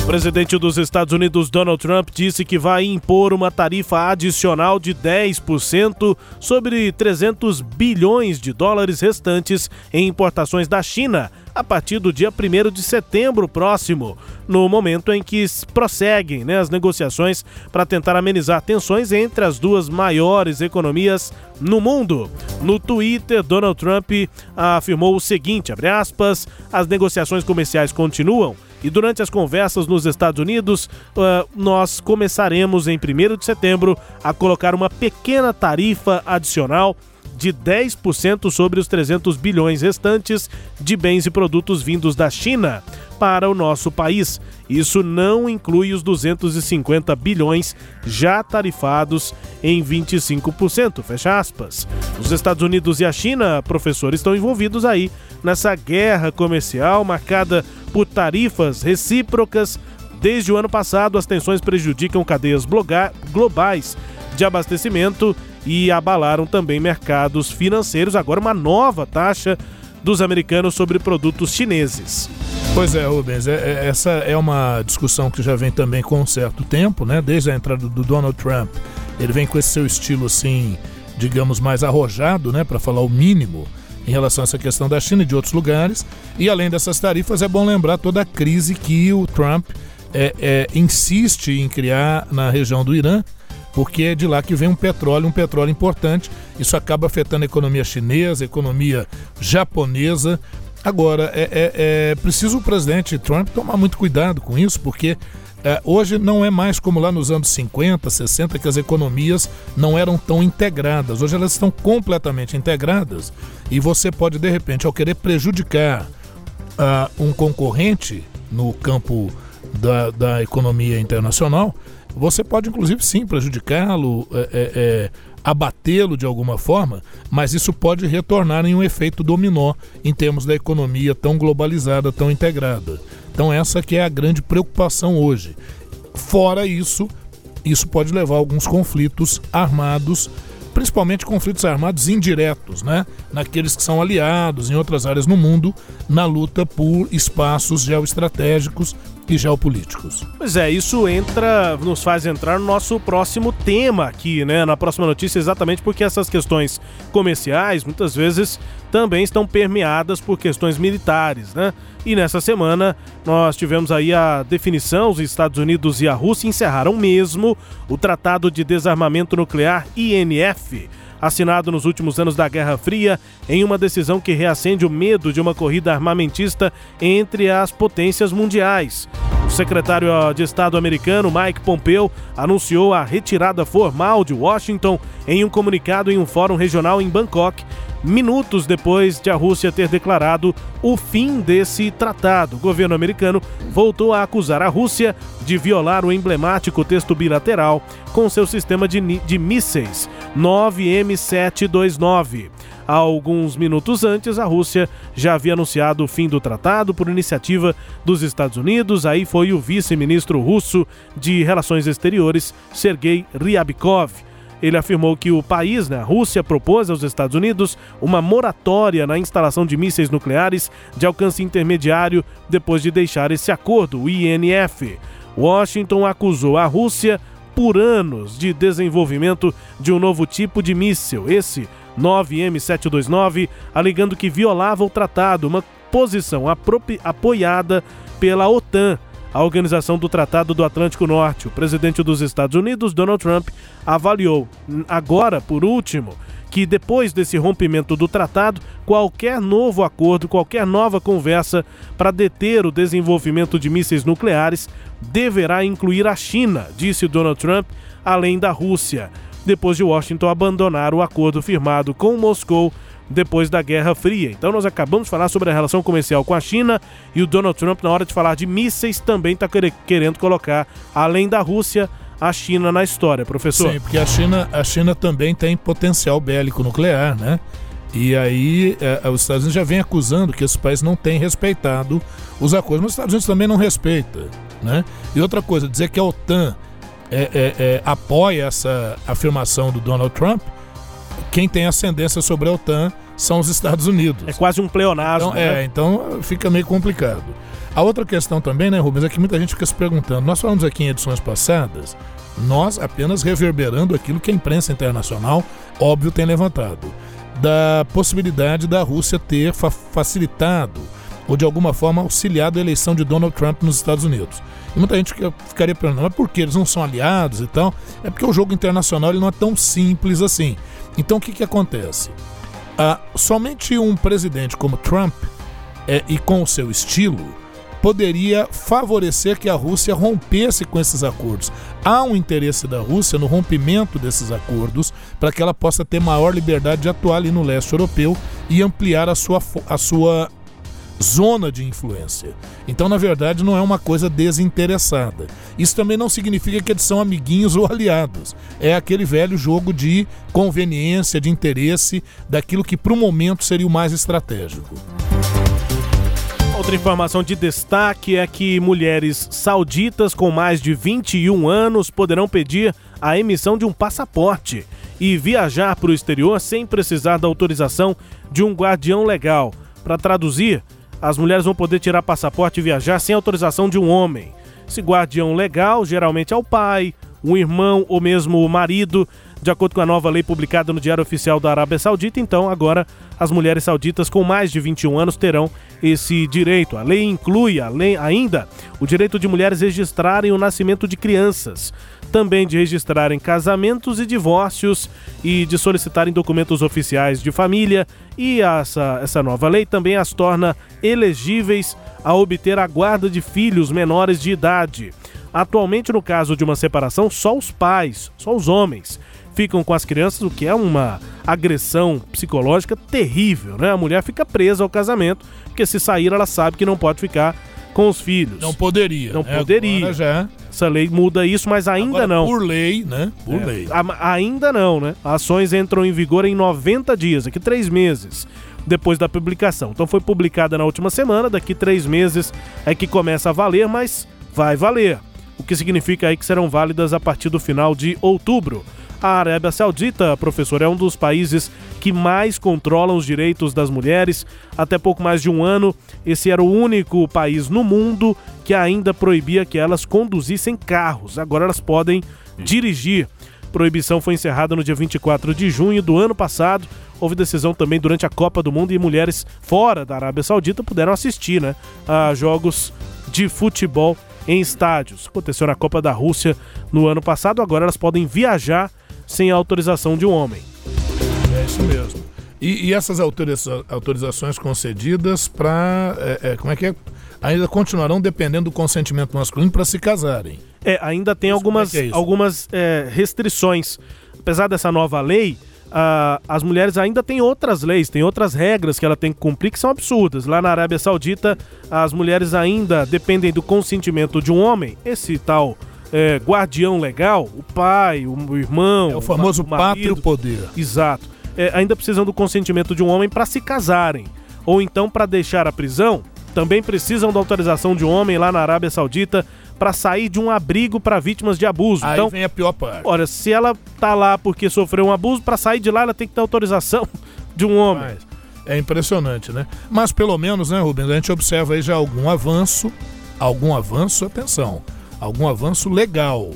O presidente dos Estados Unidos, Donald Trump, disse que vai impor uma tarifa adicional de 10% sobre 300 bilhões de dólares restantes em importações da China a partir do dia 1 de setembro próximo, no momento em que prosseguem né, as negociações para tentar amenizar tensões entre as duas maiores economias no mundo. No Twitter, Donald Trump afirmou o seguinte, aspas, as negociações comerciais continuam e durante as conversas nos Estados Unidos, uh, nós começaremos em 1 de setembro a colocar uma pequena tarifa adicional de 10% sobre os 300 bilhões restantes de bens e produtos vindos da China para o nosso país. Isso não inclui os 250 bilhões já tarifados em 25%, fecha aspas. Os Estados Unidos e a China, professor, estão envolvidos aí nessa guerra comercial marcada por tarifas recíprocas Desde o ano passado, as tensões prejudicam cadeias globais de abastecimento e abalaram também mercados financeiros. Agora, uma nova taxa dos americanos sobre produtos chineses. Pois é, Rubens, é, é, essa é uma discussão que já vem também com um certo tempo, né? Desde a entrada do Donald Trump, ele vem com esse seu estilo assim, digamos, mais arrojado, né? Para falar o mínimo em relação a essa questão da China e de outros lugares. E além dessas tarifas, é bom lembrar toda a crise que o Trump é, é, insiste em criar na região do Irã, porque é de lá que vem um petróleo, um petróleo importante. Isso acaba afetando a economia chinesa, a economia japonesa. Agora, é, é, é preciso o presidente Trump tomar muito cuidado com isso, porque é, hoje não é mais como lá nos anos 50, 60, que as economias não eram tão integradas. Hoje elas estão completamente integradas e você pode, de repente, ao querer prejudicar uh, um concorrente no campo da, da economia internacional, você pode, inclusive, sim, prejudicá-lo, é, é, é, abatê-lo de alguma forma, mas isso pode retornar em um efeito dominó em termos da economia tão globalizada, tão integrada. Então, essa que é a grande preocupação hoje. Fora isso, isso pode levar a alguns conflitos armados principalmente conflitos armados indiretos, né? Naqueles que são aliados em outras áreas no mundo, na luta por espaços geoestratégicos e geopolíticos. Pois é, isso entra, nos faz entrar no nosso próximo tema aqui, né? Na próxima notícia, exatamente porque essas questões comerciais muitas vezes também estão permeadas por questões militares, né? E nessa semana nós tivemos aí a definição: os Estados Unidos e a Rússia encerraram mesmo o Tratado de Desarmamento Nuclear INF assinado nos últimos anos da Guerra Fria, em uma decisão que reacende o medo de uma corrida armamentista entre as potências mundiais. O secretário de Estado americano Mike Pompeo anunciou a retirada formal de Washington em um comunicado em um fórum regional em Bangkok, minutos depois de a Rússia ter declarado o fim desse tratado. O governo americano voltou a acusar a Rússia de violar o emblemático texto bilateral com seu sistema de, de mísseis 9M729. Alguns minutos antes, a Rússia já havia anunciado o fim do tratado por iniciativa dos Estados Unidos. Aí foi o vice-ministro russo de Relações Exteriores, Sergei Ryabkov ele afirmou que o país, né, a Rússia, propôs aos Estados Unidos uma moratória na instalação de mísseis nucleares de alcance intermediário depois de deixar esse acordo, o INF. Washington acusou a Rússia por anos de desenvolvimento de um novo tipo de míssil, esse 9M729, alegando que violava o tratado, uma posição apoiada pela OTAN a Organização do Tratado do Atlântico Norte. O presidente dos Estados Unidos, Donald Trump, avaliou, agora por último, que depois desse rompimento do tratado, qualquer novo acordo, qualquer nova conversa para deter o desenvolvimento de mísseis nucleares deverá incluir a China, disse Donald Trump, além da Rússia, depois de Washington abandonar o acordo firmado com Moscou depois da Guerra Fria. Então nós acabamos de falar sobre a relação comercial com a China e o Donald Trump, na hora de falar de mísseis, também está querendo colocar, além da Rússia, a China na história, professor. Sim, porque a China, a China também tem potencial bélico nuclear, né? E aí é, os Estados Unidos já vem acusando que esse país não tem respeitado os acordos, mas os Estados Unidos também não respeita, né? E outra coisa, dizer que a OTAN é, é, é apoia essa afirmação do Donald Trump, quem tem ascendência sobre a OTAN são os Estados Unidos. É quase um pleonasmo. Então, é, né? É, então fica meio complicado. A outra questão também, né, Rubens, é que muita gente fica se perguntando. Nós falamos aqui em edições passadas, nós apenas reverberando aquilo que a imprensa internacional, óbvio, tem levantado. Da possibilidade da Rússia ter fa facilitado ou de alguma forma auxiliado a eleição de Donald Trump nos Estados Unidos. E muita gente ficaria perguntando, mas por que eles não são aliados e tal? É porque o jogo internacional ele não é tão simples assim. Então o que, que acontece? Ah, somente um presidente como Trump é, e com o seu estilo poderia favorecer que a Rússia rompesse com esses acordos. Há um interesse da Rússia no rompimento desses acordos para que ela possa ter maior liberdade de atuar ali no leste europeu e ampliar a sua, a sua zona de influência. Então, na verdade, não é uma coisa desinteressada. Isso também não significa que eles são amiguinhos ou aliados. É aquele velho jogo de conveniência, de interesse, daquilo que para o momento seria o mais estratégico. Outra informação de destaque é que mulheres sauditas com mais de 21 anos poderão pedir a emissão de um passaporte e viajar para o exterior sem precisar da autorização de um guardião legal. Para traduzir, as mulheres vão poder tirar passaporte e viajar sem autorização de um homem. Esse guardião legal geralmente é o pai, um irmão ou mesmo o marido de acordo com a nova lei publicada no Diário Oficial da Arábia Saudita, então agora as mulheres sauditas com mais de 21 anos terão esse direito. A lei inclui além, ainda o direito de mulheres registrarem o nascimento de crianças, também de registrarem casamentos e divórcios e de solicitarem documentos oficiais de família. E essa, essa nova lei também as torna elegíveis a obter a guarda de filhos menores de idade. Atualmente, no caso de uma separação, só os pais, só os homens, ficam com as crianças, o que é uma agressão psicológica terrível, né? A mulher fica presa ao casamento, porque se sair ela sabe que não pode ficar com os filhos. Não poderia. Não né? poderia. Agora já. Essa lei muda isso, mas ainda Agora, não. Por lei, né? Por É, lei. a- ainda não, né? Ações entram em vigor em 90 dias, aqui três meses depois da publicação. Então foi publicada na última semana, daqui três meses é que começa a valer, mas vai valer. O que significa aí que serão válidas a partir do final de outubro. A Arábia Saudita, professor, é um dos países que mais controlam os direitos das mulheres. Até pouco mais de um ano, esse era o único país no mundo que ainda proibia que elas conduzissem carros. Agora elas podem dirigir. Proibição foi encerrada no dia 24 de junho do ano passado. Houve decisão também durante a Copa do Mundo e mulheres fora da Arábia Saudita puderam assistir né, a jogos de futebol em estádios. Aconteceu na Copa da Rússia no ano passado, agora elas podem viajar sem a autorização de um homem. É isso mesmo. E, e essas autoriza- autorizações concedidas para. como é que é? Ainda continuarão dependendo do consentimento masculino para se casarem. É, ainda tem algumas, que é isso? algumas é, restrições. Apesar dessa nova lei, ah, as mulheres ainda têm outras leis, tem outras regras que ela tem que cumprir que são absurdas. Lá na Arábia Saudita, as mulheres ainda dependem do consentimento de um homem, esse tal é, guardião legal, o pai, o, irmão. É o famoso pátrio poder. Exato. É, ainda precisam do consentimento de um homem para se casarem. Ou então para deixar a prisão, também precisam da autorização de um homem lá na Arábia Saudita para sair de um abrigo para vítimas de abuso. Aí então, vem a pior parte. olha, se ela tá lá porque sofreu um abuso, para sair de lá ela tem que ter autorização de um homem. Mas é impressionante, né? Mas pelo menos, né, Rubens, a gente observa aí já algum avanço, algum avanço, atenção, algum avanço legal.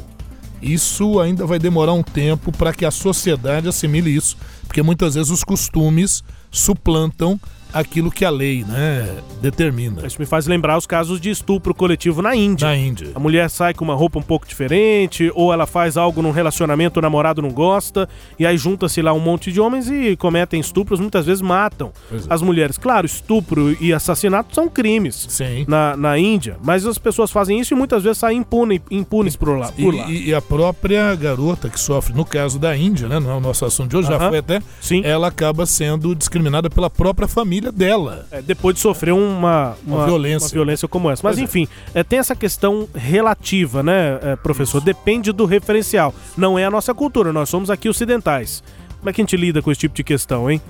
Isso ainda vai demorar um tempo para que a sociedade assimile isso, porque muitas vezes os costumes suplantam aquilo que a lei, né, determina. Isso me faz lembrar os casos de estupro coletivo na Índia. Na Índia. A mulher sai com uma roupa um pouco diferente, ou ela faz algo num relacionamento, o namorado não gosta, e aí junta-se lá um monte de homens e cometem estupros, muitas vezes matam é. as mulheres. Claro, estupro e assassinato são crimes Sim. na, na Índia, mas as pessoas fazem isso e muitas vezes saem impune, impunes por lá. E, Por lá. e- e a própria garota que sofre, no caso da Índia, né, não é o nosso assunto de hoje, já Aham. foi até, Sim. ela acaba sendo discriminada pela própria família dela. É, depois de sofrer uma, Uma violência. uma violência como essa. Mas Pois é. enfim, é, tem essa questão relativa, né, é, professor? Depende do referencial. Não é a nossa cultura, nós somos aqui ocidentais. Como é que a gente lida com esse tipo de questão, hein?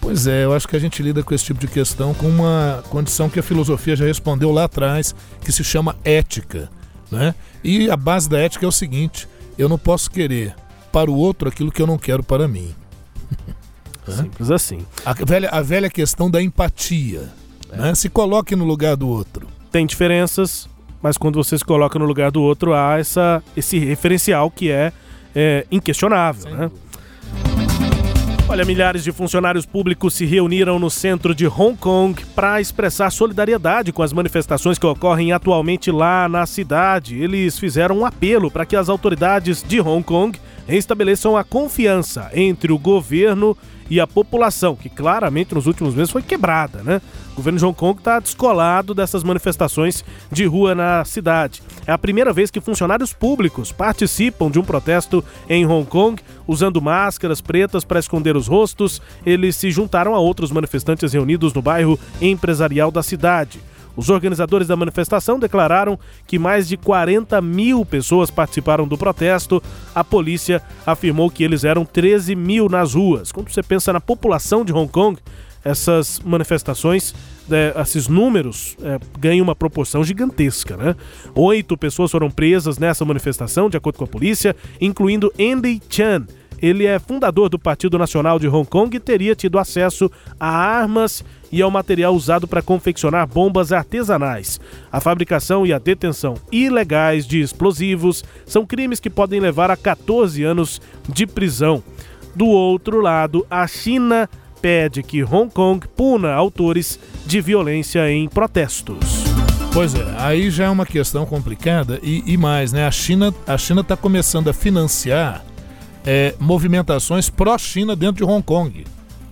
Pois é, eu acho que a gente lida com esse tipo de questão com uma condição que a filosofia já respondeu lá atrás, que se chama ética. Né? E a base da ética é o seguinte: eu não posso querer para o outro aquilo que eu não quero para mim. Simples assim. A velha, a velha questão da empatia. Né? Se coloque no lugar do outro. Tem diferenças, mas quando você se coloca no lugar do outro, há essa, esse referencial que é, é, inquestionável, né? Olha, milhares de funcionários públicos se reuniram no centro de Hong Kong para expressar solidariedade com as manifestações que ocorrem atualmente lá na cidade. Eles fizeram um apelo para que as autoridades de Hong Kong restabeleçam a confiança entre o governo e a população, que claramente nos últimos meses foi quebrada, né? O governo de Hong Kong está descolado dessas manifestações de rua na cidade. É a primeira vez que funcionários públicos participam de um protesto em Hong Kong, usando máscaras pretas para esconder os rostos. Eles se juntaram a outros manifestantes reunidos no bairro empresarial da cidade. Os organizadores da manifestação declararam que mais de 40 mil pessoas participaram do protesto. A polícia afirmou que eles eram 13 mil nas ruas. Quando você pensa na população de Hong Kong, essas manifestações é, esses números é, ganham uma proporção gigantesca, né? Oito pessoas foram presas nessa manifestação, de acordo com a polícia, incluindo Andy Chan. Ele é fundador do Partido Nacional de Hong Kong e teria tido acesso a armas e ao material usado para confeccionar bombas artesanais. A fabricação e a detenção ilegais de explosivos são crimes que podem levar a 14 anos de prisão. Do outro lado, a China pede que Hong Kong puna autores de violência em protestos. Pois é, aí já é uma questão complicada e, e mais, né? A China a China está começando a financiar é, movimentações pró-China dentro de Hong Kong.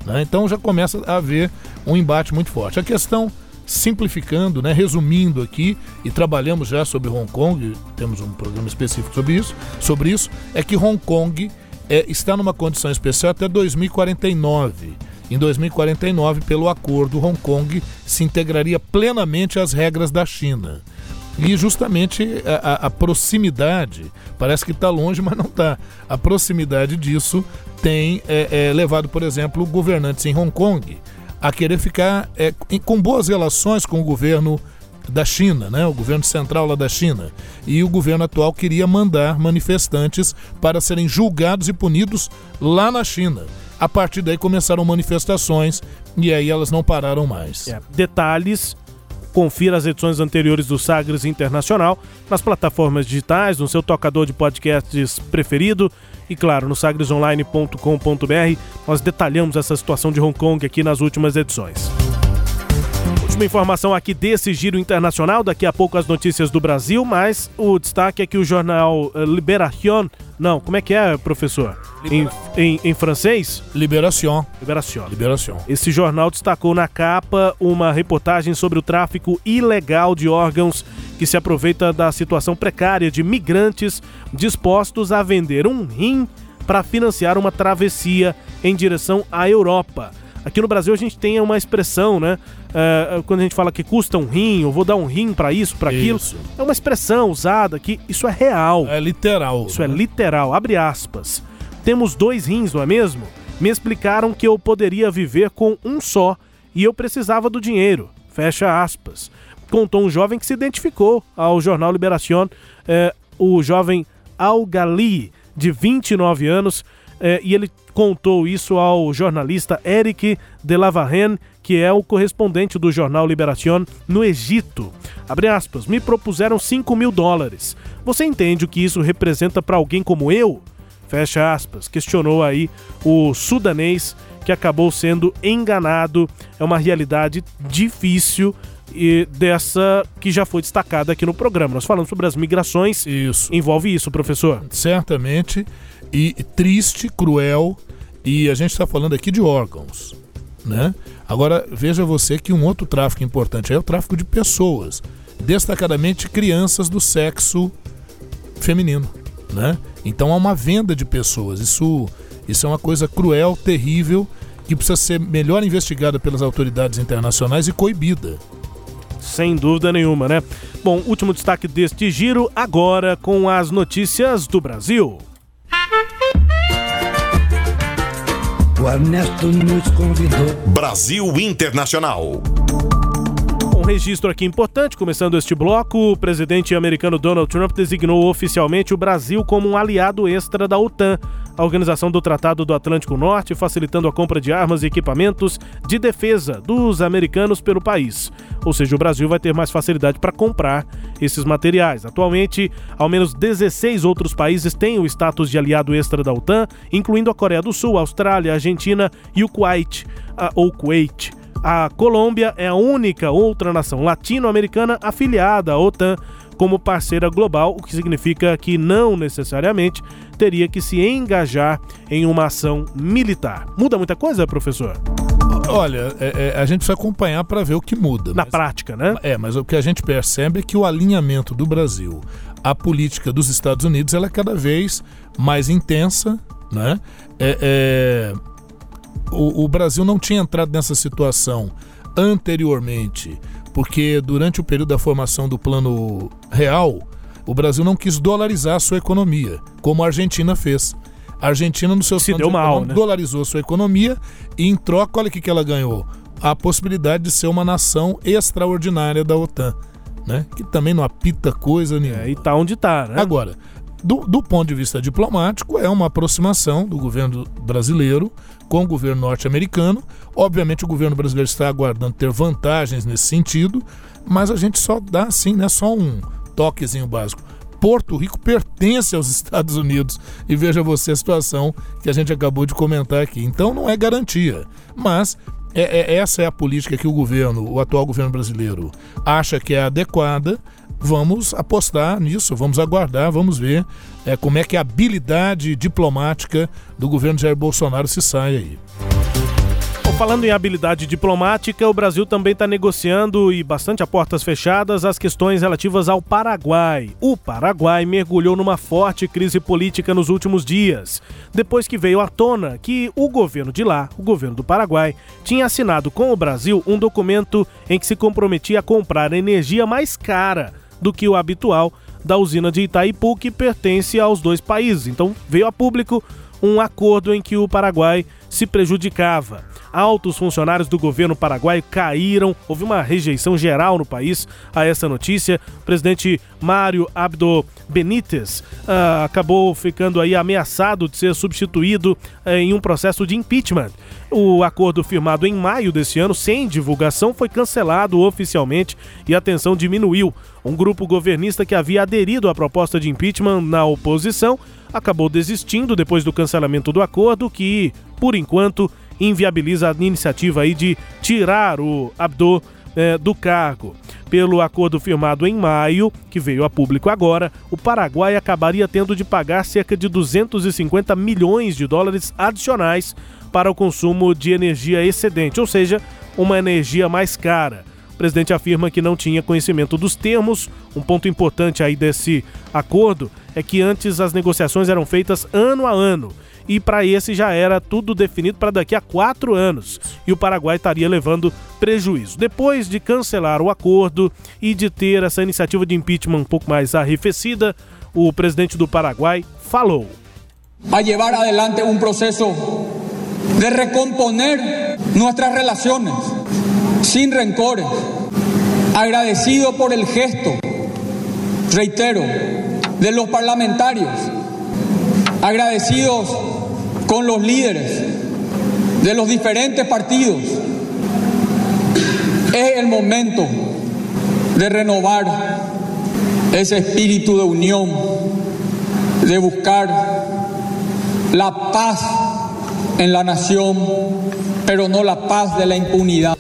Né? Então já começa a haver um embate muito forte. A questão, simplificando, né, resumindo aqui, e trabalhamos já sobre Hong Kong, temos um programa específico sobre isso, sobre isso é que Hong Kong é, está numa condição especial até 2049. Em 2049, pelo acordo, Hong Kong se integraria plenamente às regras da China. E justamente a, a proximidade, parece que está longe, mas não está. A proximidade disso tem é, é, levado, por exemplo, governantes em Hong Kong a querer ficar é, com boas relações com o governo da China, né? o governo central lá da China. E o governo atual queria mandar manifestantes para serem julgados e punidos lá na China. A partir daí começaram manifestações e aí elas não pararam mais. É, detalhes Confira as edições anteriores do Sagres Internacional nas plataformas digitais, no seu tocador de podcasts preferido e, claro, no sagresonline.com.br. Nós detalhamos essa situação de Hong Kong aqui nas últimas edições. Última informação aqui desse giro internacional, daqui a pouco as notícias do Brasil, mas o destaque é que o jornal eh, Libération, não, como é que é, professor? Em, em, em, francês? Libération. Libération. Libération. Esse jornal destacou na capa uma reportagem sobre o tráfico ilegal de órgãos que se aproveita da situação precária de migrantes dispostos a vender um rim para financiar uma travessia em direção à Europa. Aqui no Brasil a gente tem uma expressão, né? Uh, quando a gente fala que custa um rim, eu vou dar um rim para isso, para aquilo. É uma expressão usada que isso é real. É literal. Isso é né? é literal. Abre aspas. Temos dois rins, não é mesmo? Me explicaram que eu poderia viver com um só e eu precisava do dinheiro. Fecha aspas. Contou um jovem que se identificou ao jornal Liberación, eh, o jovem Al Gali, de 29 anos, eh, e ele contou isso ao jornalista Eric de Lavarren, que é o correspondente do jornal Liberación no Egito. Abre aspas, me propuseram 5 mil dólares. Você entende o que isso representa para alguém como eu? Fecha aspas, questionou aí o sudanês que acabou sendo enganado. É uma realidade difícil e dessa que já foi destacada aqui no programa. Nós falamos sobre as migrações. Isso. Envolve isso, professor? Certamente. E triste, cruel e a gente está falando aqui de órgãos, né? Agora veja você que um outro tráfico importante é o tráfico de pessoas, destacadamente crianças do sexo feminino, né? Então há uma venda de pessoas. Isso, isso é uma coisa cruel, terrível, que precisa ser melhor investigada pelas autoridades internacionais e coibida. Sem dúvida nenhuma, né? Bom, último destaque deste giro agora com as notícias do Brasil. O Ernesto nos convidou. Brasil Internacional. Registro aqui importante, começando este bloco, o presidente americano Donald Trump designou oficialmente o Brasil como um aliado extra da OTAN a organização do Tratado do Atlântico Norte, facilitando a compra de armas e equipamentos de defesa dos americanos pelo país. Ou seja, o Brasil vai ter mais facilidade para comprar esses materiais. Atualmente, ao menos 16 outros países têm o status de aliado extra da OTAN, incluindo a Coreia do Sul, a Austrália, a Argentina e o Kuwait, ou Kuwait. A Colômbia é a única outra nação latino-americana afiliada à OTAN como parceira global, o que significa que não necessariamente teria que se engajar em uma ação militar. Muda muita coisa, professor? Olha, é, é, a gente precisa acompanhar para ver o que muda. Na mas, prática, né? É, mas o que a gente percebe é que o alinhamento do Brasil à política dos Estados Unidos ela é cada vez mais intensa, né? É, é o, o Brasil não tinha entrado nessa situação anteriormente porque durante o período da formação do Plano Real, o Brasil não quis dolarizar a sua economia, como a Argentina fez. A Argentina, no seu Se deu mal, né? dolarizou a sua economia e, em troca, olha o que, que ela ganhou: a possibilidade de ser uma nação extraordinária da OTAN, né? Que também não apita coisa nenhuma. É, e tá onde tá, né? Agora, do, do ponto de vista diplomático, é uma aproximação do governo brasileiro com o governo norte-americano. Obviamente, o governo brasileiro está aguardando ter vantagens nesse sentido, mas a gente só dá assim, né? Só um toquezinho básico. Porto Rico pertence aos Estados Unidos e veja você a situação que a gente acabou de comentar aqui. Então não é garantia, mas é, é, essa é a política que o governo, o atual governo brasileiro, acha que é adequada. Vamos apostar nisso, vamos aguardar, vamos ver é, como é que a habilidade diplomática do governo Jair Bolsonaro se sai aí. Falando em habilidade diplomática, o Brasil também está negociando e bastante a portas fechadas as questões relativas ao Paraguai. O Paraguai mergulhou numa forte crise política nos últimos dias, depois que veio à tona que o governo de lá, o governo do Paraguai, tinha assinado com o Brasil um documento em que se comprometia a comprar energia mais cara do que o habitual da usina de Itaipu, que pertence aos dois países. Então veio a público um acordo em que o Paraguai se prejudicava. Altos funcionários do governo paraguaio caíram, houve uma rejeição geral no país a essa notícia. O presidente Mário Abdo Benítez uh, acabou ficando aí ameaçado de ser substituído uh, em um processo de impeachment. O acordo firmado em maio desse ano, sem divulgação, foi cancelado oficialmente e a tensão diminuiu. Um grupo governista que havia aderido à proposta de impeachment na oposição acabou desistindo depois do cancelamento do acordo, que, por enquanto, inviabiliza a iniciativa aí de tirar o Abdo eh, do cargo. Pelo acordo firmado em maio, que veio a público agora, o Paraguai acabaria tendo de pagar cerca de 250 milhões de dólares adicionais para o consumo de energia excedente, ou seja, uma energia mais cara. O presidente afirma que não tinha conhecimento dos termos. Um ponto importante aí desse acordo é que antes as negociações eram feitas ano a ano e para esse já era tudo definido para daqui a quatro anos. E o Paraguai estaria levando prejuízo. Depois de cancelar o acordo e de ter essa iniciativa de impeachment um pouco mais arrefecida, o presidente do Paraguai falou: a llevar adelante um processo de recomponer nossas relações sin rencores, agradecido por el gesto, reitero, de los parlamentarios, agradecidos con los líderes de los diferentes partidos. Es el momento de renovar ese espíritu de unión, de buscar la paz en la nación, pero no la paz de la impunidad.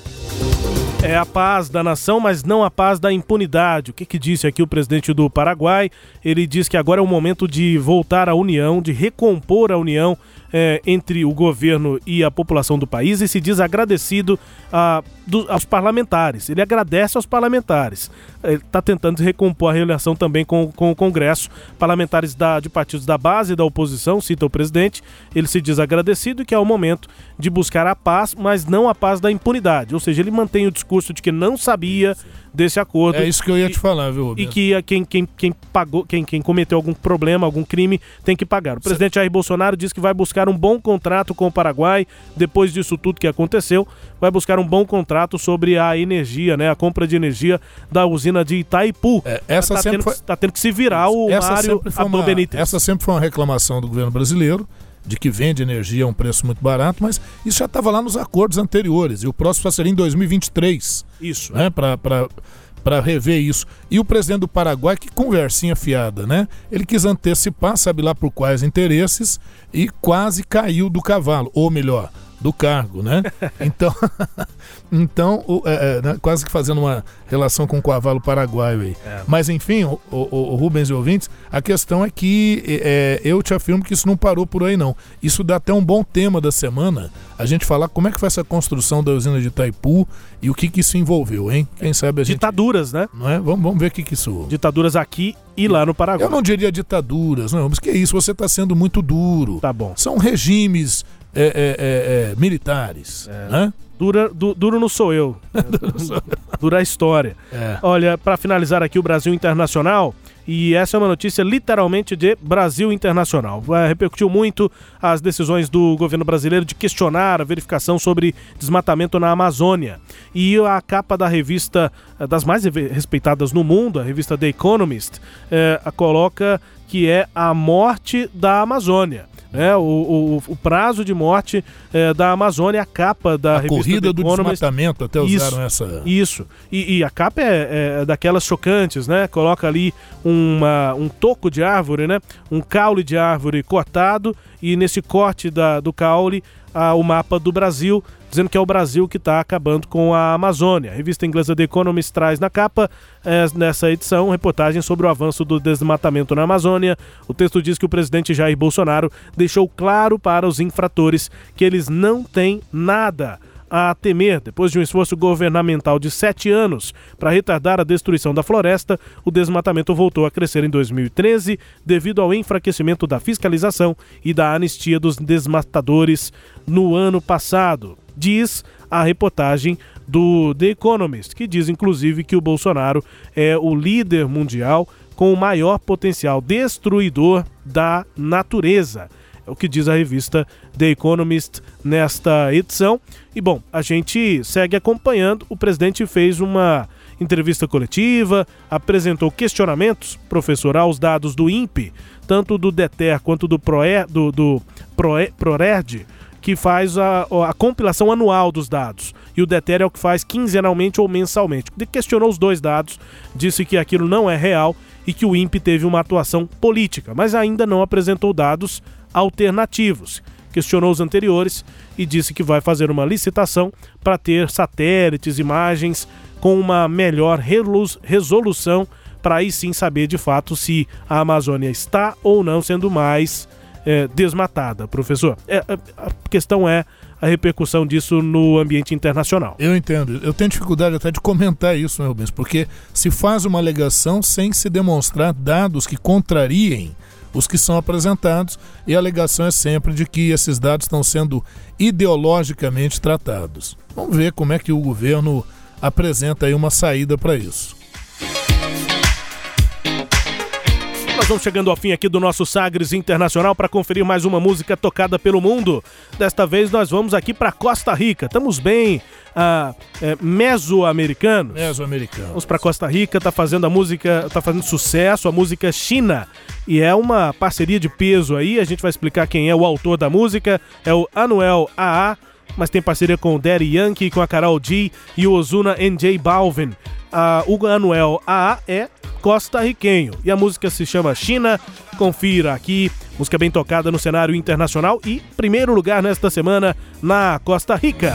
É a paz da nação, mas não a paz da impunidade. O que, que disse aqui o presidente do Paraguai? Ele diz que agora é o momento de voltar à união, de recompor a união é, entre o governo e a população do país e se diz agradecido a, do, aos parlamentares. Ele agradece aos parlamentares. Ele está tentando recompor a relação também com, com o Congresso. Parlamentares da, de partidos da base e da oposição, cita o presidente. Ele se diz agradecido que é o momento de buscar a paz, mas não a paz da impunidade. Ou seja, ele mantém o discurso de que não sabia desse acordo. É isso que eu ia e, te falar, viu, E que quem, quem, quem pagou, quem, quem cometeu algum problema, algum crime, tem que pagar. O presidente Jair Bolsonaro diz que vai buscar um bom contrato com o Paraguai depois disso tudo que aconteceu, vai buscar um bom contrato sobre a energia, né, a compra de energia da usina de Itaipu. É, essa tá, sempre tendo, foi... tá tendo que se virar o essa Mário Abdo Benítez. Essa sempre foi uma reclamação do governo brasileiro de que vende energia a um preço muito barato, mas isso já estava lá nos acordos anteriores e o próximo seria em 2023. Isso. Né, para rever isso. E o presidente do Paraguai, que conversinha fiada, né? Ele quis antecipar, sabe lá por quais interesses, e quase caiu do cavalo, ou melhor, do cargo, né? Então, então o, é, é, né? quase que fazendo uma relação com o cavalo paraguaio aí. É. Mas enfim, o, o, o, Rubens e ouvintes, a questão é que é, eu te afirmo que isso não parou por aí não. Isso dá até um bom tema da semana, a gente falar como é que foi essa construção da usina de Itaipu e o que que isso envolveu, hein? Quem sabe a gente... Ditaduras, né? Não é? Vamos, vamos ver o que que isso... Ditaduras aqui e lá no Paraguai. Eu não diria ditaduras, não, mas que isso, você está sendo muito duro. Tá bom. São regimes é, é, é, militares. Né? Dura, du, duro não sou eu. Dura a história. Olha, para finalizar aqui o Brasil Internacional, E essa é uma notícia literalmente de Brasil Internacional. É, repercutiu muito as decisões do governo brasileiro de questionar a verificação sobre desmatamento na Amazônia. E a capa da revista, das mais respeitadas no mundo, a revista The Economist, é, coloca que é a morte da Amazônia né, o, o, o, prazo de morte é, da Amazônia, a capa da a corrida do desmatamento, até usaram isso, essa. Isso. E, e a capa é, é, daquelas chocantes, né? Coloca ali uma, um toco de árvore, né? Um caule de árvore cortado e nesse corte da, do caule a, o mapa do Brasil, dizendo que é o Brasil que está acabando com a Amazônia. A revista inglesa The Economist traz na capa, é, nessa edição, reportagem sobre o avanço do desmatamento na Amazônia. O texto diz que o presidente Jair Bolsonaro deixou claro para os infratores que eles não têm nada a temer. Depois de um esforço governamental de sete anos para retardar a destruição da floresta, o desmatamento voltou a crescer em 2013 devido ao enfraquecimento da fiscalização e da anistia dos desmatadores no ano passado. Diz a reportagem do The Economist, que diz inclusive que o Bolsonaro é o líder mundial com o maior potencial destruidor da natureza. O que diz a revista The Economist nesta edição. E bom, a gente segue acompanhando. O presidente fez uma entrevista coletiva, apresentou questionamentos, professor, aos dados do INPE, tanto do DETER quanto do, PROE, do, do PROE, PROERD, que faz a, a, compilação anual dos dados. E o DETER é o que faz quinzenalmente ou mensalmente. Questionou os dois dados, disse que aquilo não é real e que o INPE teve uma atuação política, mas ainda não apresentou dados alternativos. Questionou os anteriores e disse que vai fazer uma licitação para ter satélites, imagens com uma melhor resolução para aí sim saber de fato se a Amazônia está ou não sendo mais é, desmatada, professor. É, é a questão é a repercussão disso no ambiente internacional. Eu entendo. Eu tenho dificuldade até de comentar isso, meu bem, porque se faz uma alegação sem se demonstrar dados que contrariem os que são apresentados, e a alegação é sempre de que esses dados estão sendo ideologicamente tratados. Vamos ver como é que o governo apresenta aí uma saída para isso. Nós vamos chegando ao fim aqui do nosso Sagres Internacional para conferir mais uma música tocada pelo mundo. Desta vez nós vamos aqui para Costa Rica. Estamos bem uh, é, mesoamericanos. Mesoamericanos. Vamos para Costa Rica, tá fazendo a música, tá fazendo sucesso, a música China. E é uma parceria de peso aí. A gente vai explicar quem é o autor da música. É o Anuel AA mas tem parceria com o Daddy Yankee, com a Carol G e o Ozuna NJ Balvin. A, o Anuel AA é costarriquenho e a música se chama China. Confira aqui, música bem tocada no cenário internacional e primeiro lugar nesta semana na Costa Rica.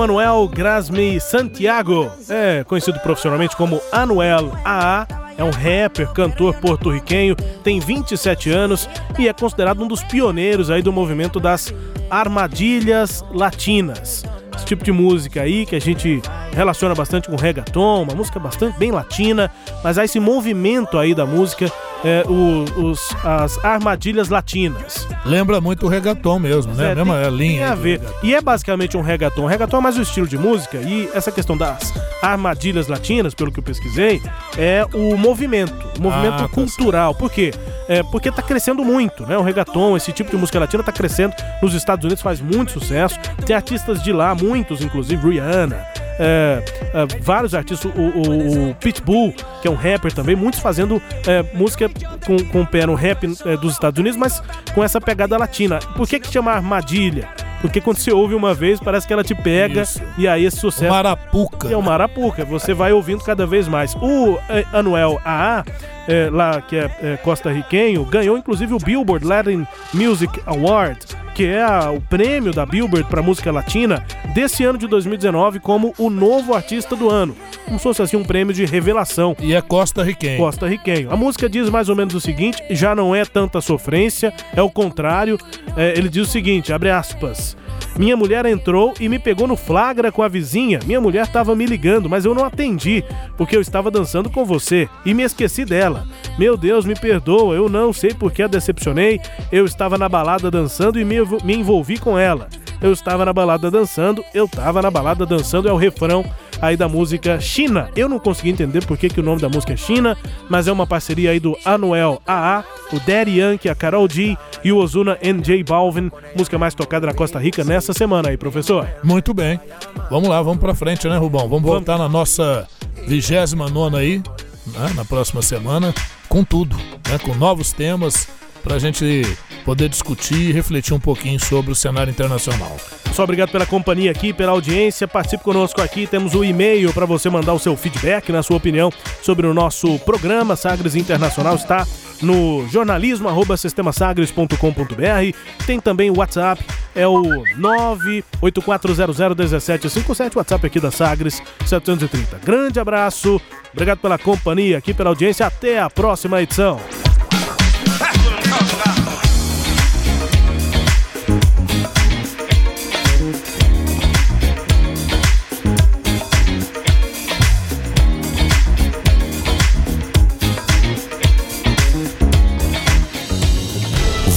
Emanuel Grasmi Santiago, é conhecido profissionalmente como Anuel AA, é um rapper, cantor porto-riquenho, tem 27 anos e é considerado um dos pioneiros aí do movimento das armadilhas latinas. Esse tipo de música aí que a gente relaciona bastante com reggaeton, uma música bastante bem latina, mas há esse movimento aí da música é, o, os, as armadilhas latinas. Lembra muito o reggaeton mesmo, né? É, Mesma tem, linha. Tem a ver. E é basicamente um reggaeton. O reggaeton é mais o estilo de música e essa questão das armadilhas latinas, pelo que eu pesquisei, é o movimento, o movimento ah, tá cultural. Por quê? É, porque tá crescendo muito, né? O reggaeton, esse tipo de música latina tá crescendo nos Estados Unidos, faz muito sucesso. Tem artistas de lá, muitos, inclusive Rihanna, é, é, vários artistas, o, o, o, Pitbull, que é um rapper também, muitos fazendo é, música com, com o pé no rap é, dos Estados Unidos, mas com essa pegada latina. Por que que chama armadilha? Porque quando você ouve uma vez, parece que ela te pega Isso. e aí esse sucesso. Marapuca. É o marapuca. Você vai ouvindo cada vez mais. O é, Anuel AA, é, lá que é, é costa-riquenho, ganhou inclusive o Billboard Latin Music Award que é a, o prêmio da Billboard para música latina desse ano de 2019 como o novo artista do ano. Como se fosse assim um prêmio de revelação. E é costa-riquenho. Costa-riquenho. A música diz mais ou menos o seguinte: já não é tanta sofrência, é o contrário. É, ele diz o seguinte: abre aspas. Minha mulher entrou e me pegou no flagra com a vizinha. Minha mulher estava me ligando, mas eu não atendi, porque eu estava dançando com você e me esqueci dela. Meu Deus, me perdoa, eu não sei por que a decepcionei. Eu estava na balada dançando e me, me envolvi com ela. Eu estava na balada dançando, eu estava na balada dançando, é o refrão aí da música China. Eu não consegui entender por que, que o nome da música é China, mas é uma parceria aí do Anuel AA, o Daddy Yankee, a Carol G e o Ozuna NJ Balvin, música mais tocada na Costa Rica nessa semana aí, professor. Muito bem. Vamos lá, vamos pra frente, né, Rubão? Vamos voltar vamos. na nossa 29 aí, né, na próxima semana, com tudo, né, com novos temas pra gente poder discutir e refletir um pouquinho sobre o cenário internacional. Só obrigado pela companhia aqui, pela audiência. Participe conosco aqui. Temos o um e-mail para você mandar o seu feedback, na sua opinião, sobre o nosso programa. Sagres Internacional está no jornalismo arroba sistemasagres.com.br. Tem também o WhatsApp, é o 984001757, WhatsApp aqui da Sagres 730. Grande abraço, obrigado pela companhia aqui, pela audiência. Até a próxima edição.